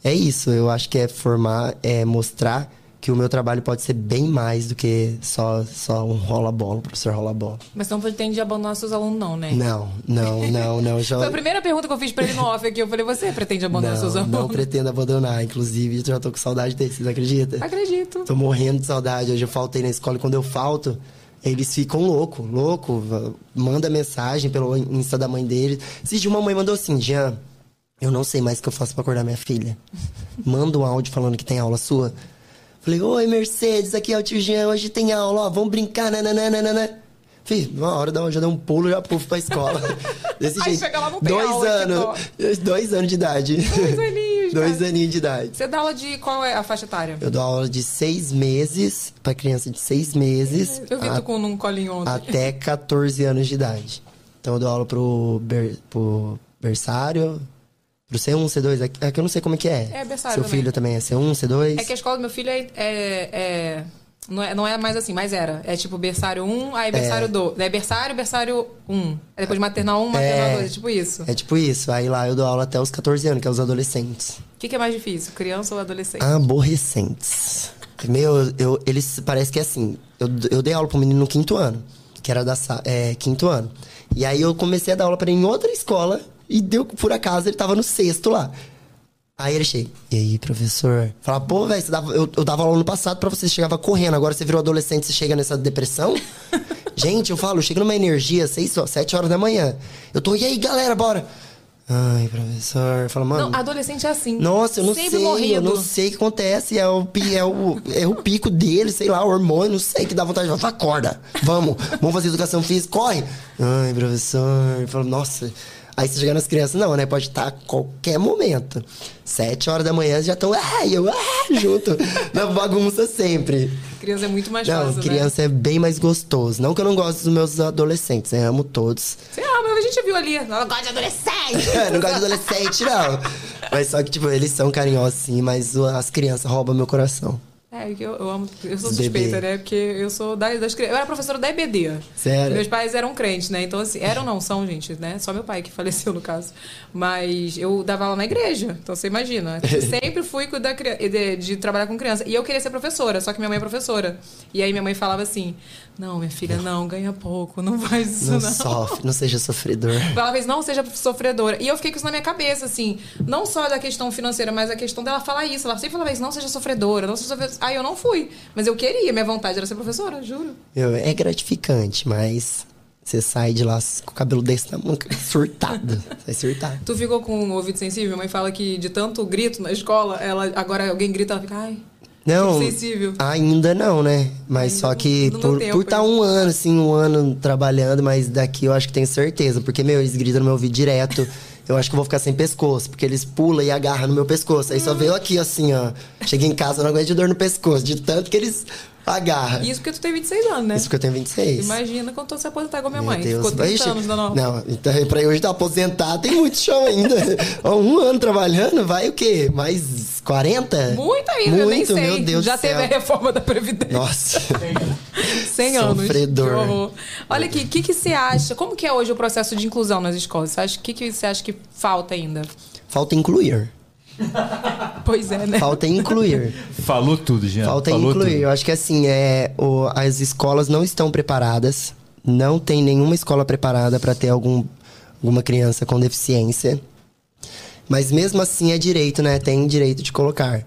é isso. Eu acho que é formar, é mostrar que o meu trabalho pode ser bem mais do que só, só um rola-bola, um professor rola-bola. Mas não pretende abandonar seus alunos, não, né? Não, não, não, não. Já... [laughs] Foi a primeira pergunta que eu fiz pra ele no off aqui. Eu falei, você pretende abandonar seus Não, alunos? não pretendo abandonar. Inclusive, eu já tô com saudade deles, vocês acreditam? Acredito. Tô morrendo de saudade. Hoje eu faltei na escola e quando eu falto, eles ficam louco, louco. Manda mensagem pelo Insta da mãe deles. Esses dias uma mãe mandou assim, Jean, eu não sei mais o que eu faço pra acordar minha filha. [laughs] Manda um áudio falando que tem aula sua. Falei, oi Mercedes, aqui é o tio Jean, hoje tem aula, ó, vamos brincar, nananana. Fih, uma hora dá- já deu um pulo e já pufo pra escola. [laughs] Desse Aí jeito. chega lá, não tem dois aula, anos. Dois anos de idade. Dois aninhos, [laughs] Dois aninhos de idade. Você dá aula de qual é a faixa etária? Eu dou aula de seis meses pra criança de seis meses Eu vi a- tu com um colinho ontem. até [laughs] 14 anos de idade. Então eu dou aula pro, ber, pro berçário, pro C1, C2, é é que eu não sei como é que é. É, berçário Seu também. filho também é C1, C2? É que a escola do meu filho é. é- é- não, é não é mais assim, mas era. É tipo berçário 1, aí berçário 2. É berçário, berçário 1. Aí depois maternal 1, maternal É. 2. É tipo isso. É tipo isso. Aí lá eu dou aula até os 14 anos, que é os adolescentes. O que, que é mais difícil, criança ou adolescente? Aborrecentes. Meu, eu, eles parece que é assim. Eu, eu dei aula pro menino no quinto ano, que era da é, quinto ano. E aí eu comecei a dar aula pra ele em outra escola e deu por acaso ele tava no sexto lá. Aí ele chega, e aí, professor? Fala, pô, velho, eu, eu dava aula no passado pra você, você chegava correndo, agora você virou adolescente, você chega nessa depressão? [laughs] Gente, eu falo, eu chego numa energia, seis, sete horas da manhã. Eu tô, e aí, galera, bora? Ai, professor. Fala, mano. Não, adolescente é assim. Nossa, eu não sei, morrendo. eu não sei o que acontece. É o, é, o, é o pico dele, sei lá, o hormônio, não sei, que dá vontade de falar, acorda, vamos, vamos fazer educação física, corre. Ai, professor, eu falo, nossa. Aí você chega nas crianças, não, né? Pode estar a qualquer momento. Sete horas da manhã já estão, ah, eu, ah, junto, [laughs] na bagunça sempre. Criança é muito mais Não, fácil, né? criança é bem mais gostoso. Não que eu não gosto dos meus adolescentes, né? Amo todos. Você ama, a gente viu ali. Ela gosta de adolescente. [laughs] Não gosto de adolescente, não. Mas só que, tipo, eles são carinhosos, sim, mas as crianças roubam meu coração. É, que eu, eu amo. Eu sou suspeita, né? Porque eu sou da- das crianças. Eu era professora da EBD. Sério? Meus pais eram crentes, né? Então, assim, eram não, são, gente, né? Só meu pai que [laughs] faleceu, no caso. Mas eu dava aula na igreja. Então você imagina. Eu [laughs] sempre fui cri- de, de trabalhar com criança. E eu queria ser professora, só que minha mãe é professora. E aí minha mãe falava assim: Não, minha filha, não, ganha pouco, não faz isso, Não, não. sofre, não seja sofredor. [laughs] Ela fez, não seja sofredora. E eu fiquei com isso na minha cabeça, assim. Não só da questão financeira, mas a questão dela falar isso. Ela sempre falava isso, não seja sofredora, não seja sofredora. Aí eu não fui. Mas eu queria, minha vontade era ser professora, juro. Meu, é gratificante, mas você sai de lá com o cabelo desse tamanho, surtado. [laughs] Sai surtado. Tu ficou com o ouvido sensível? Minha mãe fala que de tanto grito na escola, ela agora alguém grita, ela fica, ai. Não, Fico sensível. ainda não, né? Mas Ainda só que não por tempo por estar ainda. um ano, assim, um ano trabalhando, mas daqui eu acho que tenho certeza. Porque, meu, eles gritam no meu ouvido direto. Eu acho que eu vou ficar sem pescoço, porque eles pulam e agarram no meu pescoço. Aí só veio aqui, assim, ó. Cheguei em casa, não aguento de dor no pescoço, de tanto que eles agarram. Isso porque tu tem 26 anos, né? Isso porque eu tenho 26. Imagina quando tu se aposentar igual minha Meu mãe. Deus. Ficou 30 Ixi, anos da nova. Não, então pra eu hoje estar aposentado, tem muito chão ainda. [laughs] Um ano trabalhando, vai o quê? Mais 40? Muito ainda, eu nem Muito, sei. meu Deus Já teve céu. a reforma da Previdência. Nossa. [laughs] 100 anos. Sofredor. Olha aqui, o que, que você acha? Como que é hoje o processo de inclusão nas escolas? Você acha, o que, que você acha que falta ainda? Falta incluir. [laughs] Pois é, né? Falta incluir. Falou tudo, Jean. Falta Falou incluir. tudo. Eu acho que assim, é, o- as escolas não estão preparadas. Não tem nenhuma escola preparada para ter algum, alguma criança com deficiência. Mas mesmo assim é direito, né? Tem direito de colocar.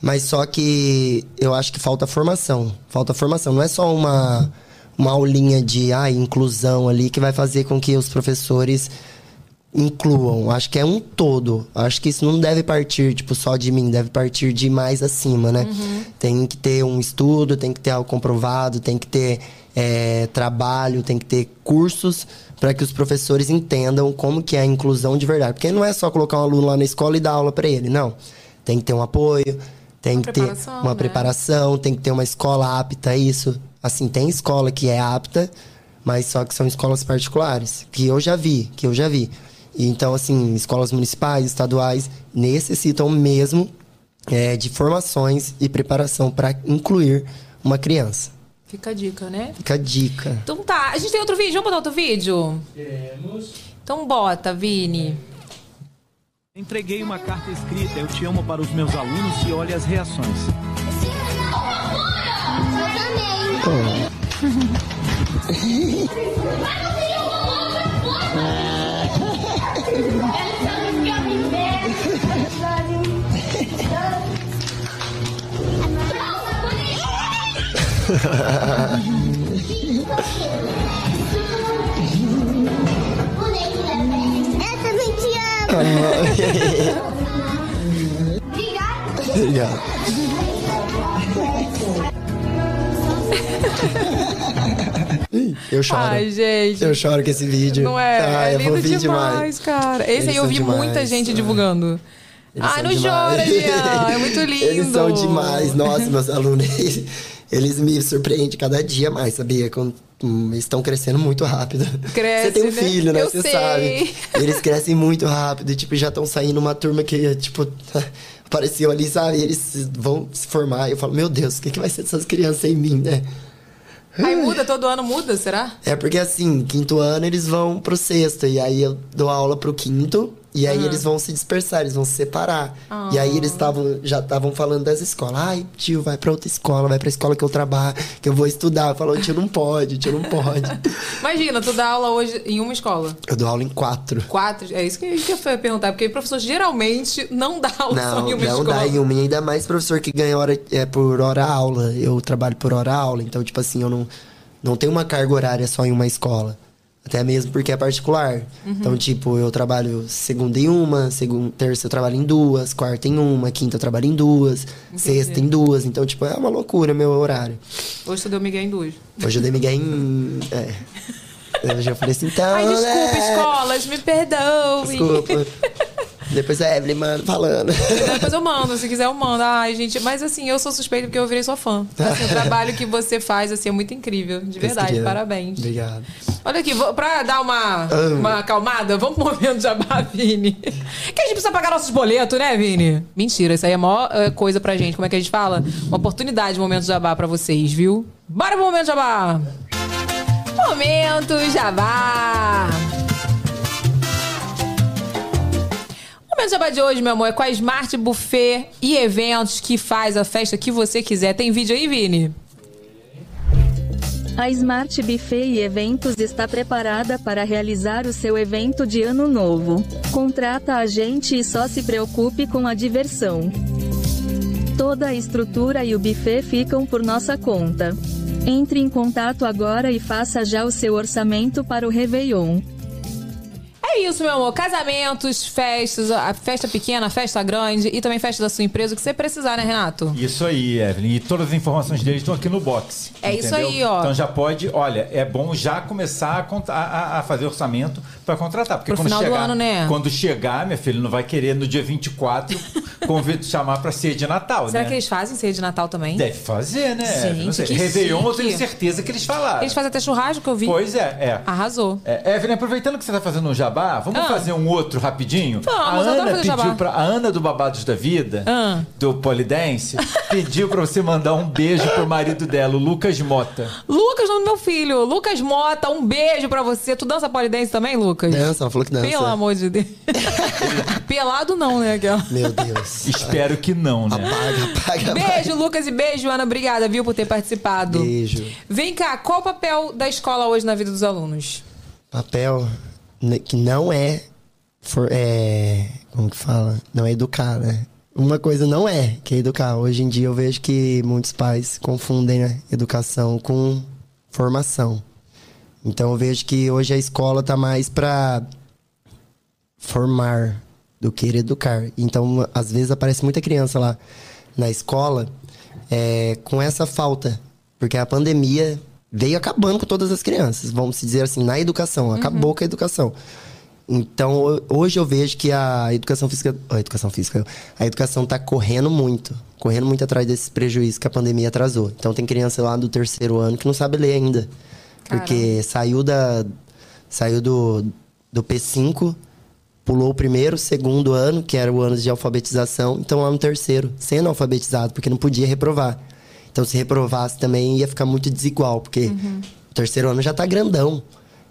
Mas só que eu acho que falta formação. Falta formação. Não é só uma, uma aulinha de ah, inclusão ali que vai fazer com que os professores incluam. Acho que é um todo. Acho que isso não deve partir, tipo, só de mim, deve partir de mais acima, né? Tem que ter um estudo, tem que ter algo comprovado, tem que ter é, trabalho, tem que ter cursos para que os professores entendam como que é a inclusão de verdade. Porque não é só colocar um aluno lá na escola e dar aula para ele, não. Tem que ter um apoio, tem Uma que ter uma né? preparação, tem que ter uma escola apta a isso. Assim, tem escola que é apta, mas só que são escolas particulares, que eu já vi, que eu já vi. Então, assim, escolas municipais, estaduais, necessitam mesmo é, de formações e preparação para incluir uma criança. Fica a dica, né? Fica a dica. Então tá. A gente tem outro vídeo? Vamos botar outro vídeo? Temos. Então bota, Vini. Entreguei uma carta escrita, eu te amo para os meus alunos e olhe as reações. Eu também [laughs] te amo. Obrigado. Eu choro. Ai, gente. Eu choro com esse vídeo. Não é? Ah, é eu lindo vir demais, cara. Esse Eles aí eu vi demais, muita gente é. divulgando. Eles Ai, não chora, demais. Jean. É muito lindo. [laughs] Eles são demais. Nossa, meus alunos, eles, me surpreendem cada dia mais, sabia? Com- hum, eles estão crescendo muito rápido. Cresce, Você tem um né? filho, né? Eu Você sei. sabe. Eles crescem muito rápido. E, tipo, já estão saindo uma turma que, tipo, [laughs] apareceu ali, sabe? E eles vão se formar. E eu falo, meu Deus, o que, que vai ser dessas crianças em mim, né? Aí muda, todo ano muda, será? É porque assim, quinto ano eles vão pro sexto, e aí eu dou aula pro quinto, e aí eles vão se dispersar, eles vão se separar. E aí eles estavam já estavam falando das escolas. Ai, tio, vai pra outra escola, vai pra escola que eu trabalho, que eu vou estudar. Eu falo, tio, não pode, tio, não pode. [laughs] Imagina, tu dá aula hoje em uma escola. eu dou aula em quatro. Quatro, é isso que eu ia perguntar, porque professor geralmente não dá aula Não, em uma não escola. dá em uma, e ainda mais professor que ganha hora, é, por hora aula. Eu trabalho por hora aula, então, tipo assim, eu não, não tenho uma carga horária só em uma escola. Até mesmo porque é particular. Uhum. Então, tipo, eu trabalho segunda em uma, segunda, terça eu trabalho em duas, quarta em uma, quinta eu trabalho em duas, sexta em duas. Então, tipo, é uma loucura meu horário. Hoje tu deu Miguel em duas. Hoje eu dei Miguel em. É. [laughs] Eu já falei assim, então. Ai, desculpa, né? escolas, me perdoe. Desculpa. [laughs] Depois a Evelyn, mano, falando. Depois eu mando, se quiser eu mando. Ai, gente, mas assim, eu sou suspeita porque eu virei sua fã. Assim, o trabalho que você faz, assim, é muito incrível. De verdade, parabéns. Obrigado. Olha aqui, vou- pra dar uma, uma acalmada, vamos pro momento de jabá, Vini. Que a gente precisa pagar nossos boletos, né, Vini? Mentira, isso aí é a maior eh, coisa pra gente. Como é que a gente fala? Uma oportunidade de momento de jabá pra vocês, viu? Bora pro momento de jabá! Momento jabá! O momento jabá de hoje, meu amor, é com a Smart Buffet e eventos que faz a festa que você quiser. Tem vídeo aí, Vini? A Smart Buffet e Eventos está preparada para realizar o seu evento de ano novo. Contrata a gente e só se preocupe com a diversão. Toda a estrutura e o buffet ficam por nossa conta. Entre em contato agora e faça já o seu orçamento para o Réveillon. É isso, meu amor. Casamentos, festas, a festa pequena, a festa grande e também festa da sua empresa, o que você precisar, né, Renato? Isso aí, Evelyn. E todas as informações deles estão aqui no box. É isso entendeu? aí, ó. Então já pode, olha, é bom já começar a- a- a fazer orçamento para contratar. Porque Pro quando final do chegar, ano, né? Quando chegar, minha filha, não vai querer no dia 24 [laughs] convido chamar para ceia de Natal, Será né? que eles fazem ceia de Natal também? Deve fazer, né? Gente, não sei. que Réveillon, eu tenho certeza que eles falaram. Eles fazem até churrasco que eu vi. Pois é, é. Arrasou. É, Evelyn, aproveitando que você tá fazendo um jabá, vamos Ah. fazer um outro rapidinho? Vamos, a Ana fazer jabá. pediu pra, A Ana do Babados da Vida, Ah. do Polidense, pediu pra você mandar um beijo pro marido dela, o Lucas Mota. Lucas, nome do meu filho. Lucas Mota, um beijo pra você. Tu dança polidense também, Lucas? Dança, ela falou que dança. Pelo amor de Deus. [laughs] Pelado não, né, aquela? Meu Deus. Espero que não, né? Apaga, apaga, apaga. Beijo, Lucas, e beijo, Ana. Obrigada, viu, por ter participado. Beijo. Vem cá, qual o papel da escola hoje na vida dos alunos? Papel que não é, for, é. Como que fala? Não é educar, né? Uma coisa não é, que é educar. Hoje em dia eu vejo que muitos pais confundem né, educação com formação. Então eu vejo que hoje a escola tá mais pra formar do que educar. Então, às vezes aparece muita criança lá na escola é, com essa falta, porque a pandemia veio acabando com todas as crianças, vamos dizer assim, na educação, acabou com a educação. Então, ho- hoje eu vejo que a educação física, a educação física, a educação está correndo muito, correndo muito atrás desses prejuízos que a pandemia atrasou. Então, tem criança lá do terceiro ano que não sabe ler ainda, porque saiu da saiu do, do P5, pulou o primeiro, segundo ano, que era o ano de alfabetização, então lá no terceiro, sendo alfabetizado, porque não podia reprovar. Então, se reprovasse também ia ficar muito desigual, porque o terceiro ano já tá grandão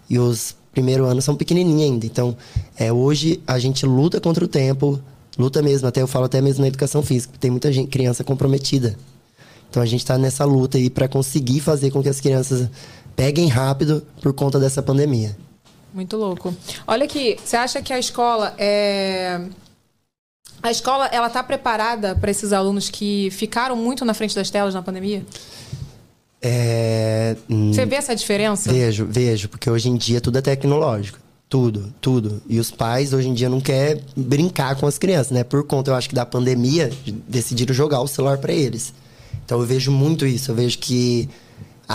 e os primeiro anos são pequenininhos ainda. Então, é, hoje a gente luta contra o tempo, luta mesmo, até eu falo até mesmo na educação física, tem muita gente, criança comprometida. Então a gente está nessa luta aí para conseguir fazer com que as crianças peguem rápido por conta dessa pandemia. Muito louco. Olha aqui, você acha que a escola é. A escola, ela tá preparada para esses alunos que ficaram muito na frente das telas na pandemia? É, hum, Você vê essa diferença? Vejo, vejo, porque hoje em dia tudo é tecnológico. Tudo, tudo. E os pais hoje em dia não querem brincar com as crianças, né? Por conta, eu acho que da pandemia, decidiram jogar o celular para eles. Então eu vejo muito isso. Eu vejo que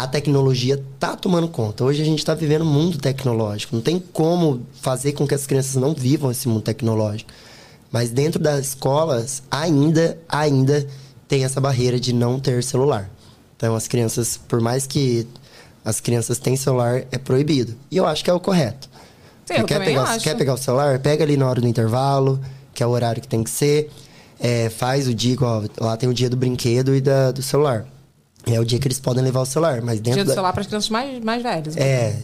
a tecnologia tá tomando conta. Hoje a gente está vivendo um mundo tecnológico. Não tem como fazer com que as crianças não vivam esse mundo tecnológico. Mas dentro das escolas, ainda, ainda tem essa barreira de não ter celular. Então as crianças, por mais que as crianças têm celular, é proibido. E eu acho que é o correto. Sim, Você quer pegar, acho. quer pegar o celular? Pega ali na hora do intervalo, que é o horário que tem que ser. É, faz o dia, igual, lá tem o dia do brinquedo e da, do celular. É o dia que eles podem levar o celular, mas dentro Dia do da, celular para as crianças mais, mais velhas. né? é,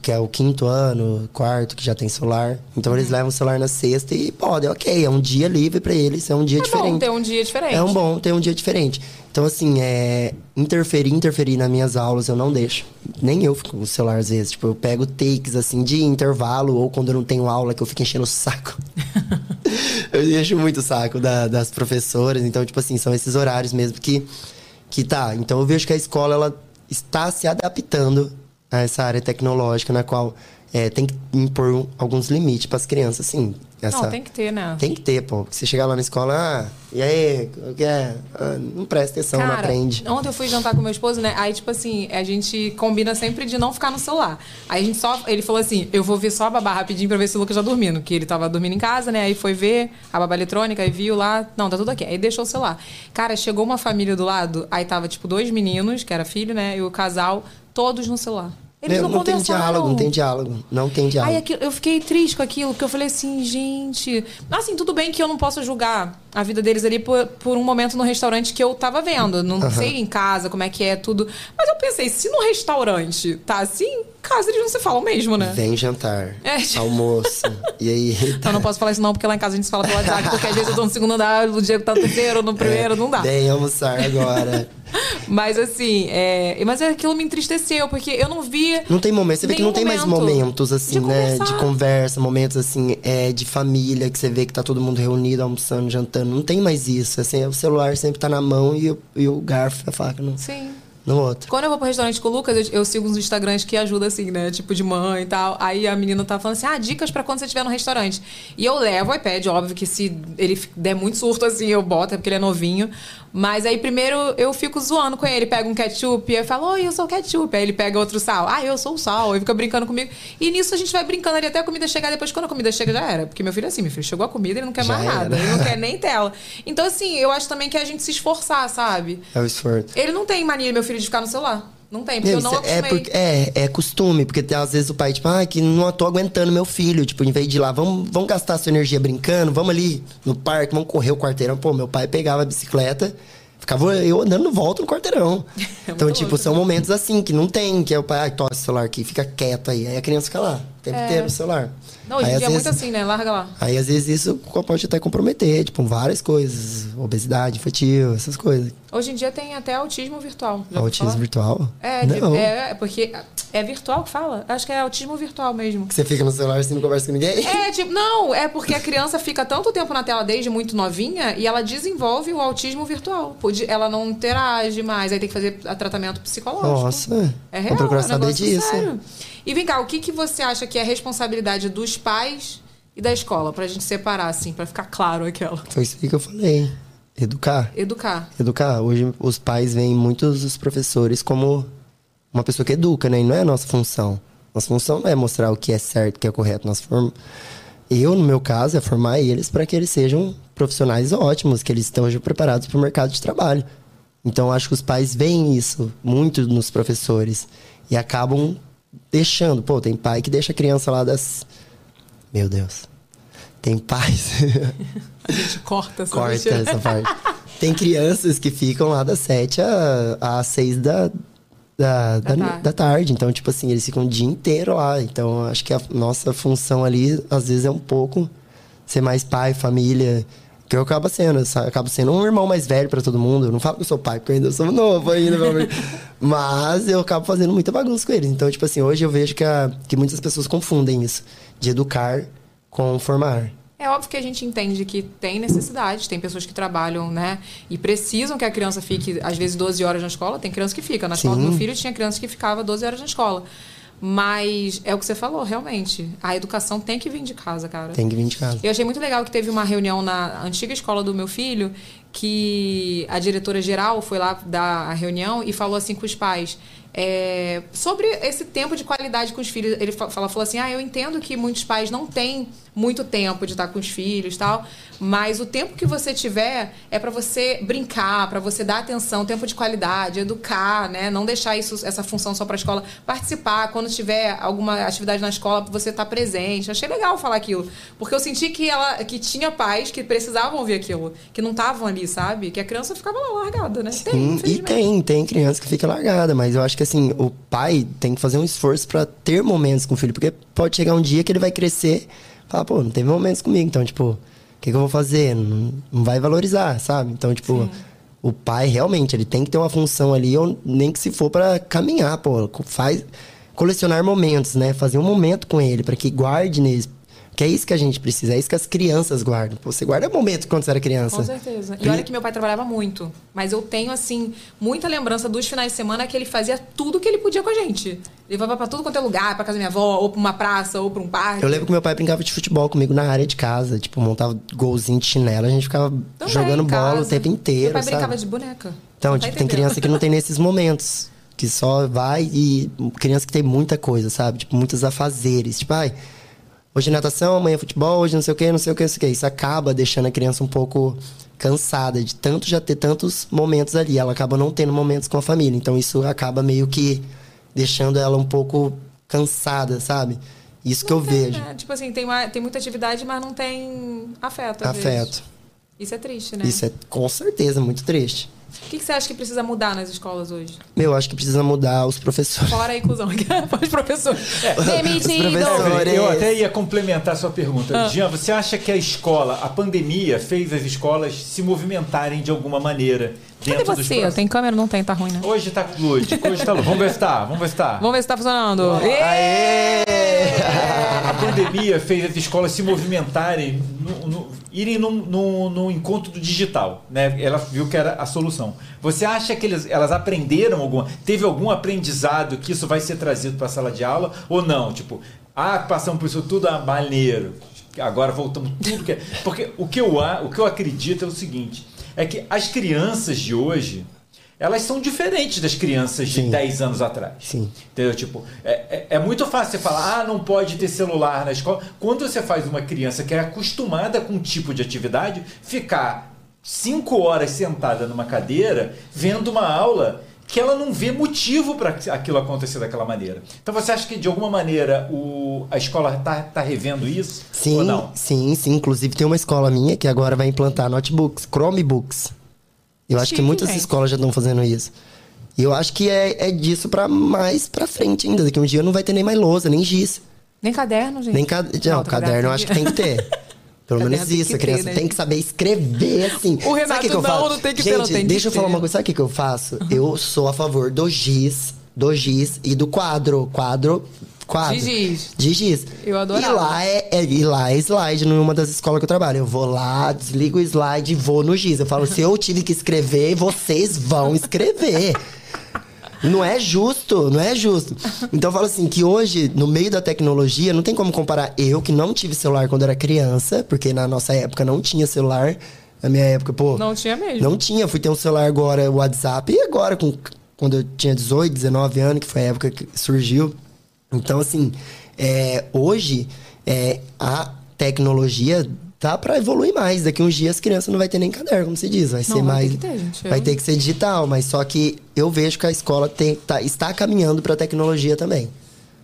que é o quinto ano, quarto, que já tem celular. Então Uhum. eles levam o celular na sexta e podem, ok, é um dia livre pra eles, é um dia É diferente. bom ter um dia diferente. É um bom ter um dia diferente. Então, assim, é, interferir, interferir nas minhas aulas eu não deixo. Nem eu fico com o celular às vezes. Tipo, eu pego takes, assim, de intervalo ou quando eu não tenho aula que eu fico enchendo o saco. [laughs] eu deixo muito o saco da- das professoras. Então, tipo assim, são esses horários mesmo que, que tá. Então, eu vejo que a escola, ela está se adaptando a essa área tecnológica na qual é, tem que impor alguns limites para as crianças, assim. Essa, Não, tem que ter, né? tem que ter, pô. Porque você chegar lá na escola, ah, e aí, o que é? Ah, não presta atenção, não Cara, aprende. ontem eu fui jantar com meu esposo, né? Aí, tipo assim, a gente combina sempre de não ficar no celular. Aí a gente só. Ele falou assim: eu vou ver só a babá rapidinho pra ver se o Lucas já dormindo. Que ele tava dormindo em casa, né? Aí foi ver a babá eletrônica e viu lá. Não, tá tudo aqui. Aí deixou o celular. Cara, chegou uma família do lado, aí tava, tipo, dois meninos, que era filho, né? E o casal, todos no celular. Eles Meu, não, não tem diálogo, não tem diálogo. Não tem diálogo. Aí aquilo- eu fiquei triste com aquilo, porque eu falei assim, gente. Assim, tudo bem que eu não posso julgar a vida deles ali por, por um momento no restaurante que eu tava vendo. Não sei em casa como é que é tudo. Mas eu pensei, se no restaurante tá assim, em casa eles não se falam mesmo, né? Vem jantar, É, almoço. e aí. Então [laughs] eu não posso falar isso não, porque lá em casa a gente se fala pelo WhatsApp, porque às vezes eu tô no segundo andar, o Diego tá no terceiro, no primeiro, não dá. Vem almoçar agora. Mas assim, é... mas aquilo me entristeceu, porque eu não vi. Não tem momento, você vê que não tem mais momento momentos assim, de né? conversar. De conversa, momentos assim, é, de família, que você vê que tá todo mundo reunido, almoçando, jantando. Não tem mais isso. Assim, o celular sempre tá na mão e, o- e o garfo a faca no, Sim. No outro. Quando eu vou pro restaurante com o Lucas, eu, eu sigo uns Instagrams que ajudam, assim, né? Tipo de mãe e tal. Aí a menina tá falando assim: ah, dicas pra quando você estiver no restaurante. E eu levo o iPad, óbvio que se ele der muito surto, assim, eu boto, é porque ele é novinho. Mas aí primeiro eu fico zoando com ele, pego um ketchup, e eu falo, oi, eu sou o ketchup. Aí ele pega outro sal, ah, eu sou o sal. Aí fica brincando comigo. E nisso a gente vai brincando ali até a comida chegar. Depois, quando a comida chega, já era. Porque meu filho é assim, meu filho chegou a comida, ele não quer Já mais nada. era. Ele não quer [laughs] nem tela. Então, assim, eu acho também que é a gente se esforçar, sabe? É o esforço. Ele não tem mania, meu filho, de ficar no celular. Não tem, porque Meu, eu não é, porque, é, é costume, porque tem, às vezes o pai, tipo, ah, que não tô aguentando meu filho. Tipo, em vez de ir lá, vamos, vamos gastar sua energia brincando, vamos ali no parque, vamos correr o quarteirão. Pô, meu pai pegava a bicicleta, ficava eu andando volta no quarteirão. [laughs] então, tipo, são momentos assim, que não tem, que é o pai, ai, tosse o celular aqui, fica quieto aí. Aí a criança fica lá, tempo É. inteiro no celular. Não, hoje em Aí, dia é muito assim, né? Larga lá. Aí, às vezes, isso pode até comprometer, tipo, várias coisas. Obesidade infantil, essas coisas. Hoje em dia tem até autismo virtual. Autismo falar? virtual? É, Não. é, é porque é virtual que fala? Acho que é autismo virtual mesmo. Que você fica no celular e não conversa com ninguém? É, tipo, não, é porque a criança fica tanto tempo na tela desde muito novinha e ela desenvolve o autismo virtual. Ela não interage mais, aí tem que fazer tratamento psicológico. Nossa, É vou real, procurar é um saber disso. sério. E vem cá, o que, que você acha que é responsabilidade dos pais E da escola, pra gente separar, assim, pra ficar claro aquela. Foi isso aí que eu falei. Educar. Educar. Educar. Hoje os pais veem muitos os professores como uma pessoa que educa, né? E não é a nossa função. Nossa função não é mostrar o que é certo, o que é correto. Nós form... Eu, no meu caso, é formar eles para que eles sejam profissionais ótimos, que eles estejam preparados para o mercado de trabalho. Então, acho que os pais veem isso muito nos professores e acabam deixando. Pô, tem pai que deixa a criança lá das. Meu Deus. Tem pais. [laughs] A gente corta essa Corta essa parte. Tem crianças que ficam lá das 7 a- às 6 da, da, da, tarde. da tarde. Então, tipo assim, eles ficam o dia inteiro lá. Então, acho que a nossa função ali, às vezes, é um pouco ser mais pai, família. Que eu acabo sendo. Acabo sendo um irmão mais velho pra todo mundo. Eu não falo que eu sou pai, porque eu ainda sou novo ainda. meu amigo. [laughs] Mas eu acabo fazendo muita bagunça com eles. Então, tipo assim, hoje eu vejo que, a- que muitas pessoas confundem isso. De educar com formar. É óbvio que a gente entende que tem necessidade, tem pessoas que trabalham, né? E precisam que a criança fique, às vezes, 12 horas na escola. Tem criança que fica. Na escola do Sim. meu filho tinha criança que ficava 12 horas na escola. Mas é o que você falou, realmente. A educação tem que vir de casa, cara. Tem que vir de casa. Eu achei muito legal que teve uma reunião na antiga escola do meu filho, que a diretora geral foi lá dar a reunião e falou assim com os pais. é, sobre esse tempo de qualidade com os filhos, ele fa- fala, falou assim: Ah, eu entendo que muitos pais não têm muito tempo de estar com os filhos tal, mas o tempo que você tiver é para você brincar, para você dar atenção, tempo de qualidade, educar, né? Não deixar isso, essa função só para a escola, participar. Quando tiver alguma atividade na escola, você estar presente. Achei legal falar aquilo, porque eu senti que ela, que tinha pais que precisavam ouvir aquilo, que não estavam ali, sabe? Que a criança ficava lá largada, né? Tem, Sim, e infelizmente. tem, tem criança que fica largada, mas eu acho que assim, o pai tem que fazer um esforço pra ter momentos com o filho, porque pode chegar um dia que ele vai crescer falar, pô, não teve momentos comigo, então, tipo, o que, que eu vou fazer? Não, não vai valorizar, sabe? Então, tipo, o pai realmente, ele tem que ter uma função ali, ou nem que se for pra caminhar, pô, faz colecionar momentos, né? Fazer um momento com ele, pra que guarde neles. Que é isso que a gente precisa, é isso que as crianças guardam. Pô, você guarda momento quando você era criança. Com certeza. E olha que meu pai trabalhava muito. Mas eu tenho, assim, muita lembrança dos finais de semana que ele fazia tudo que ele podia com a gente. Levava pra tudo quanto é lugar, pra casa da minha avó, ou pra uma praça, ou pra um parque. Eu lembro que meu pai brincava de futebol comigo na área de casa. Tipo, montava golzinho de chinelo, a gente ficava Também, jogando bola o tempo inteiro, Meu pai sabe? brincava de boneca. Então, tipo, tem criança que não tem nesses momentos. Que só vai e. Criança que tem muita coisa, sabe? Tipo, muitos afazeres. Tipo, ai. Hoje é natação, amanhã é futebol, hoje não sei o que, não sei o que, não sei o que. Isso acaba deixando a criança um pouco cansada de tanto já ter tantos momentos ali. Ela acaba não tendo momentos com a família. Então isso acaba meio que deixando ela um pouco cansada, sabe? Isso que eu vejo. É, tipo assim, tem, uma- tem muita atividade, mas não tem afeto. às vezes. Afeto. Isso é triste, né? Isso é com certeza muito triste. O que, que você acha que precisa mudar nas escolas hoje? Meu, acho que precisa mudar os professores. Fora a inclusão. [laughs] Os professores. Demitido! professores. Eu até ia complementar a sua pergunta. Ah. Jean, você acha que a escola, a pandemia, fez as escolas se movimentarem de alguma maneira Cadê você? Tem câmera? Não tem, tá ruim, né? Hoje tá lúdico, hoje tá lúdico. Vamos ver se tá, vamos ver se tá. Vamos ver se tá funcionando. A pandemia fez as escolas se movimentarem, no- no- irem no, no- no encontro do digital, né? Ela viu que era a solução. Você acha que eles- elas aprenderam alguma, teve algum aprendizado que isso vai ser trazido para a sala de aula ou não? Tipo, ah, passamos por isso tudo, ah, maneiro. Agora voltamos tudo que é. Porque o que eu, a- o que eu acredito é o seguinte, é que as crianças de hoje, elas são diferentes das crianças de 10 anos atrás. Sim. Entendeu? Tipo, é, é, é muito fácil você falar, ah, não pode ter celular na escola. Quando você faz uma criança que é acostumada com um tipo de atividade, ficar cinco horas sentada numa cadeira, vendo uma aula que ela não vê motivo para aquilo acontecer daquela maneira. Então você acha que de alguma maneira o, a escola está tá revendo isso? Ou Sim, não? sim, sim. Inclusive tem uma escola minha que agora vai implantar notebooks, Chromebooks. Eu acho que muitas escolas já estão fazendo isso. E eu acho que é, é disso pra mais pra frente ainda. Daqui um dia não vai ter nem mais lousa, nem giz. Nem caderno, gente. Nem ca... Não, tá caderno eu acho que tem que ter. [laughs] Pelo Caderno menos tem isso, a criança ter, né, tem que saber escrever assim. O Renato, que que não, faço? não tem que ter, Gente, não, tem deixa eu falar ter. uma coisa. Sabe o que, que eu faço? Eu sou a favor do giz, do giz e do quadro. Quadro. Quadro. De giz. De giz. Eu adorava. E lá é, é- e lá é slide numa das escolas que eu trabalho. Eu vou lá, desligo o slide e vou no giz. Eu falo, se eu tive que escrever, vocês vão escrever. [laughs] Não é justo, não é justo. Então eu falo assim, que hoje, no meio da tecnologia, não tem como comparar eu, que não tive celular quando era criança, porque na nossa época não tinha celular. Na minha época, pô. Não tinha mesmo. Não tinha, fui ter um celular agora, o WhatsApp, e agora, com, quando eu tinha 18, 19 anos, que foi a época que surgiu. Então, assim, é, hoje, é, a tecnologia tá pra evoluir mais. Daqui uns dias as crianças não vai ter nem caderno, como se diz. Vai ser vai mais. ter que ter, gente. Vai ter que ser digital, mas só que eu vejo que a escola tem, tá, está caminhando pra tecnologia também.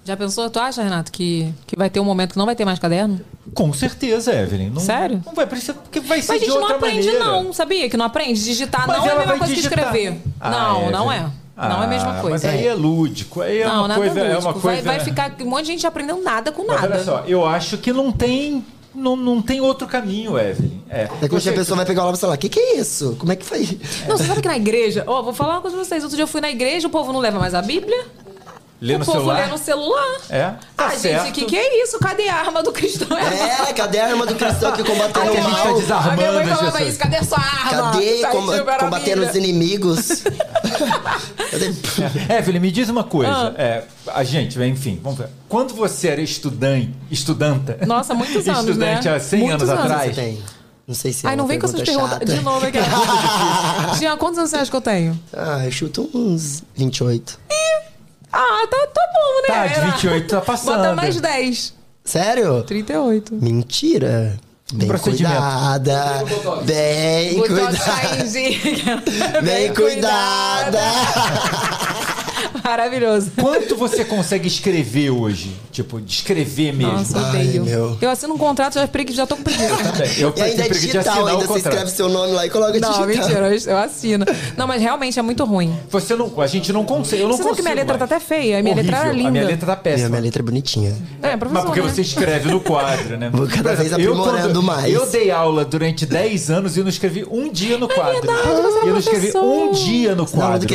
Já pensou? Tu acha, Renato, que, que vai ter um momento que não vai ter mais caderno? Com certeza, Evelyn. Não, Sério? Não vai precisar, porque vai ser Mas a de gente não aprende, maneira. não. Sabia que não aprende? Digitar Mas não é a mesma coisa digitar. que escrever. Ah, não, não Evelyn. é. Não é a mesma Ah, coisa. Mas aí é lúdico. Aí é não, uma nada coisa. É lúdico. uma coisa vai, vai ficar um monte de gente aprendendo nada com Mas nada. olha só, eu acho que não tem. Não, não tem outro caminho, Evelyn. É. Dia Você- a pessoa vai pegar o lápis e falar: o que, que é isso? Como é que faz? Não, você sabe que na igreja... Ó, vou falar uma coisa pra vocês. Outro dia eu fui na igreja, o povo não leva mais a Bíblia. Lê o no povo celular? lê no celular. É. Tá ah, certo. gente, o que, que é isso? Cadê a arma do cristão? É, cadê a arma do cristão que combateu o que a gente tá mal? desarmando a minha mãe falava isso. Cadê a sua arma? Cadê Tá com- combatendo os inimigos? [laughs] Cadê? Evelyn, me diz uma coisa. Ah. É, a gente, enfim, vamos ver. Quando você era estudante, estudanta. Nossa, muitos anos, Estudante né? há 100 Muitos anos anos. atrás. Você tem? Não sei se é Ai, não vem com essas pergunta perguntas. De novo aqui. [laughs] Jean, quantos anos você acha que eu tenho? Ah, eu chuto uns 28. Ah, tá, tá bom, né? Tá, de 28 tá passando. Bota mais 10. Sério? 38. Mentira. Bem cuidada. Bem cuidada. Bem cuidada. Maravilhoso. Quanto você consegue escrever hoje? Tipo, de escrever mesmo. Nossa, Ai, odeio. meu. Eu assino um contrato, já, pregui- já tô com preguiça. Eu E ainda é preguiça de digital, assinar ainda o você contrato. escreve seu nome lá e coloca Não, digital. mentira, eu, eu assino. Não, mas realmente é muito ruim. Você não, a gente não consegue. Eu não Você sabe que minha letra tá até feia? A minha letra era linda. A minha letra tá Minha, péssima. minha letra é bonitinha. É, professor, Mas porque né? você escreve no quadro, né? Vou cada Por vez exemplo, eu, aprimorando quando- mais. Eu dei aula durante 10 anos e eu não escrevi um dia no quadro. verdade, você era eu não escrevi professor. um dia no Você dá aula quadro. do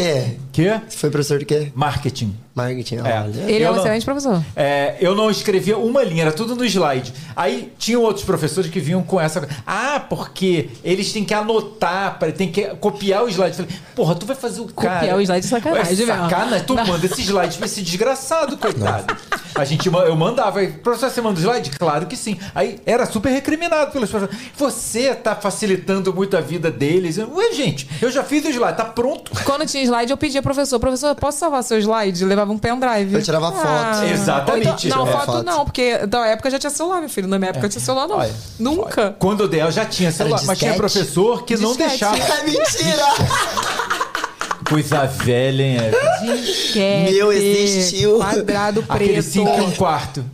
quê? Quê? Você foi professor de quê? Marketing. Marketing. É. Ele é Eu um não- excelente professor. É, eu não escrevia uma linha, era tudo no slide. Aí tinham outros professores que vinham com essa. Ah, porque eles têm que anotar, tem que copiar o slide. Falei, porra, tu vai fazer o cara. o slide é sacanagem, É sacanagem. Tu manda esse slide pra esse desgraçado, coitado. A gente, eu mandava, aí, professor, você manda o slide? Claro que sim. Aí era super recriminado pelos professores. Você tá facilitando muito a vida deles. Eu, Ué, gente, eu já fiz o slide, tá pronto. Quando tinha slide, eu pedia, professor, professor, posso salvar seu slide? Levava um pendrive. Eu tirava foto. Exatamente. Ou então- não, foto, foto. não, porque da época já tinha celular, meu filho. Na minha época tinha celular, não. Olha, Nunca. Quando eu dei, eu já tinha celular, mas tinha professor que não Disquete. deixava. [laughs] É mentira! Coisa velha, hein, Evelyn? Disquete, Meu, existiu. Quadrado Aquele preto. 5 e um quarto.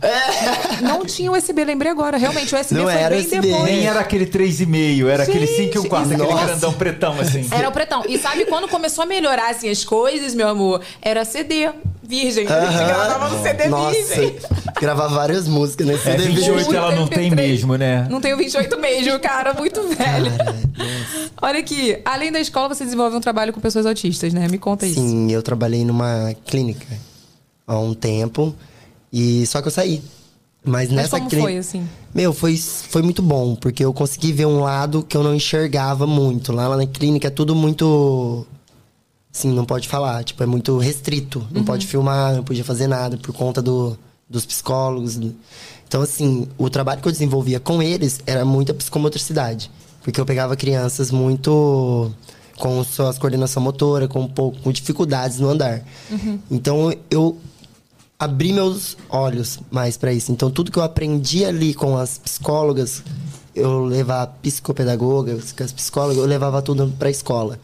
Não tinha USB, lembrei agora. Realmente, o USB Não foi era bem USB. depois. Nem era aquele 3,5, era aquele 5 e um quarto, aquele Nossa. grandão pretão, assim. Era o pretão. E sabe quando começou a melhorar assim as coisas, meu amor? Era CD virgem. A gente gravava no CD Nossa, virgem. gravar várias músicas nesse É, CD 28 ela não tem MP3. mesmo, né? Não tenho 28 mesmo, cara. Muito velho. Olha aqui. Além da escola, você desenvolve um trabalho com pessoas autistas, né? Me conta isso. Sim, eu trabalhei numa clínica há um tempo. E só que eu saí. Mas Mas nessa como clínica. foi, assim? Meu, foi, foi muito bom, porque eu consegui ver um lado que eu não enxergava muito. Lá, lá na clínica é tudo muito. Sim, não pode falar. Tipo, é muito restrito. Não pode filmar, não podia fazer nada por conta do, dos psicólogos. Então, assim, o trabalho que eu desenvolvia com eles era muita psicomotricidade. Porque eu pegava crianças muito com suas coordenação motora, com um pouco com dificuldades no andar. Então, eu abri meus olhos mais para isso. Então, tudo que eu aprendi ali com as psicólogas, eu levava psicopedagogas, com as psicólogas, eu levava tudo para a escola.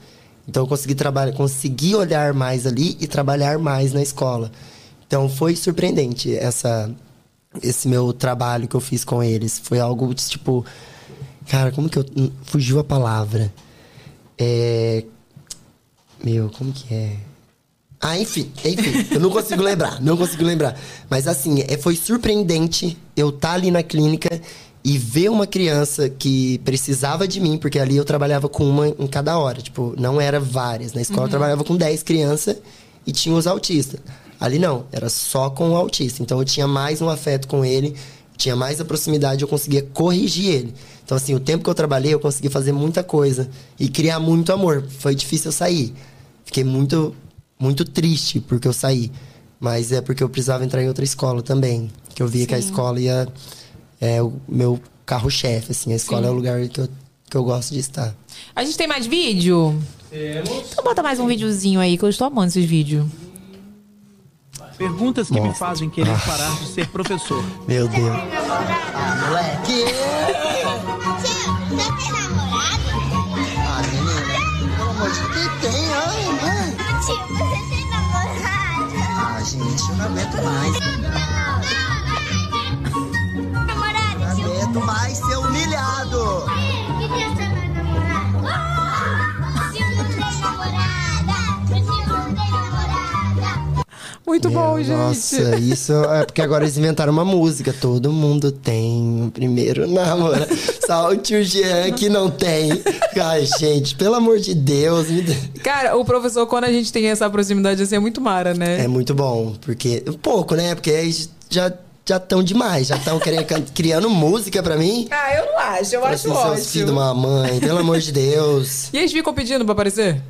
Então, eu consegui trabalhar, consegui olhar mais ali e trabalhar mais na escola. Então, foi surpreendente essa esse meu trabalho que eu fiz com eles. Foi algo tipo, cara, como que eu hum, fugiu a palavra? É meu, como que é? Ah, enfim, enfim, eu não consigo lembrar, não consigo lembrar. Mas assim, é, foi surpreendente eu estar ali na clínica e ver uma criança que precisava de mim, porque ali eu trabalhava com uma em cada hora, tipo, não era várias. Na escola eu trabalhava com 10 crianças e tinha os autistas. Ali não, era só com o autista. Então eu tinha mais um afeto com ele, tinha mais a proximidade, eu conseguia corrigir ele. Então, assim, o tempo que eu trabalhei, eu consegui fazer muita coisa e criar muito amor. Foi difícil eu sair. Fiquei muito muito triste porque eu saí. Mas é porque eu precisava entrar em outra escola também. Que eu via que a Sim. escola ia. É o meu carro-chefe, assim. A escola Sim. é o lugar que eu, que eu gosto de estar. A gente tem mais vídeo? Temos. Então bota mais um videozinho aí, que eu estou amando esses vídeos. Perguntas que me Nossa. fazem querer parar de ser professor. Meu Deus. Tio, você tem namorado? Ah, menina, pelo amor de Deus, tem? Ai, ai. Tio, você tem namorado? Ah, gente, eu não aguento mais. Muito bom, Meu, gente. Nossa, isso é porque agora eles inventaram uma música. Todo mundo tem o primeiro namoro. [laughs] Só o tio Jean que não tem. Ai, gente, pelo amor de Deus. me Cara, o professor, quando a gente tem essa proximidade assim, é muito mara, né? É muito bom, porque. Um pouco, né? Porque aí já já estão demais. Já estão criando música pra mim. Ah, eu não acho, eu Pra acho assim, seus filhos de uma mãe, pelo amor de Deus. E eles ficam pedindo pra aparecer?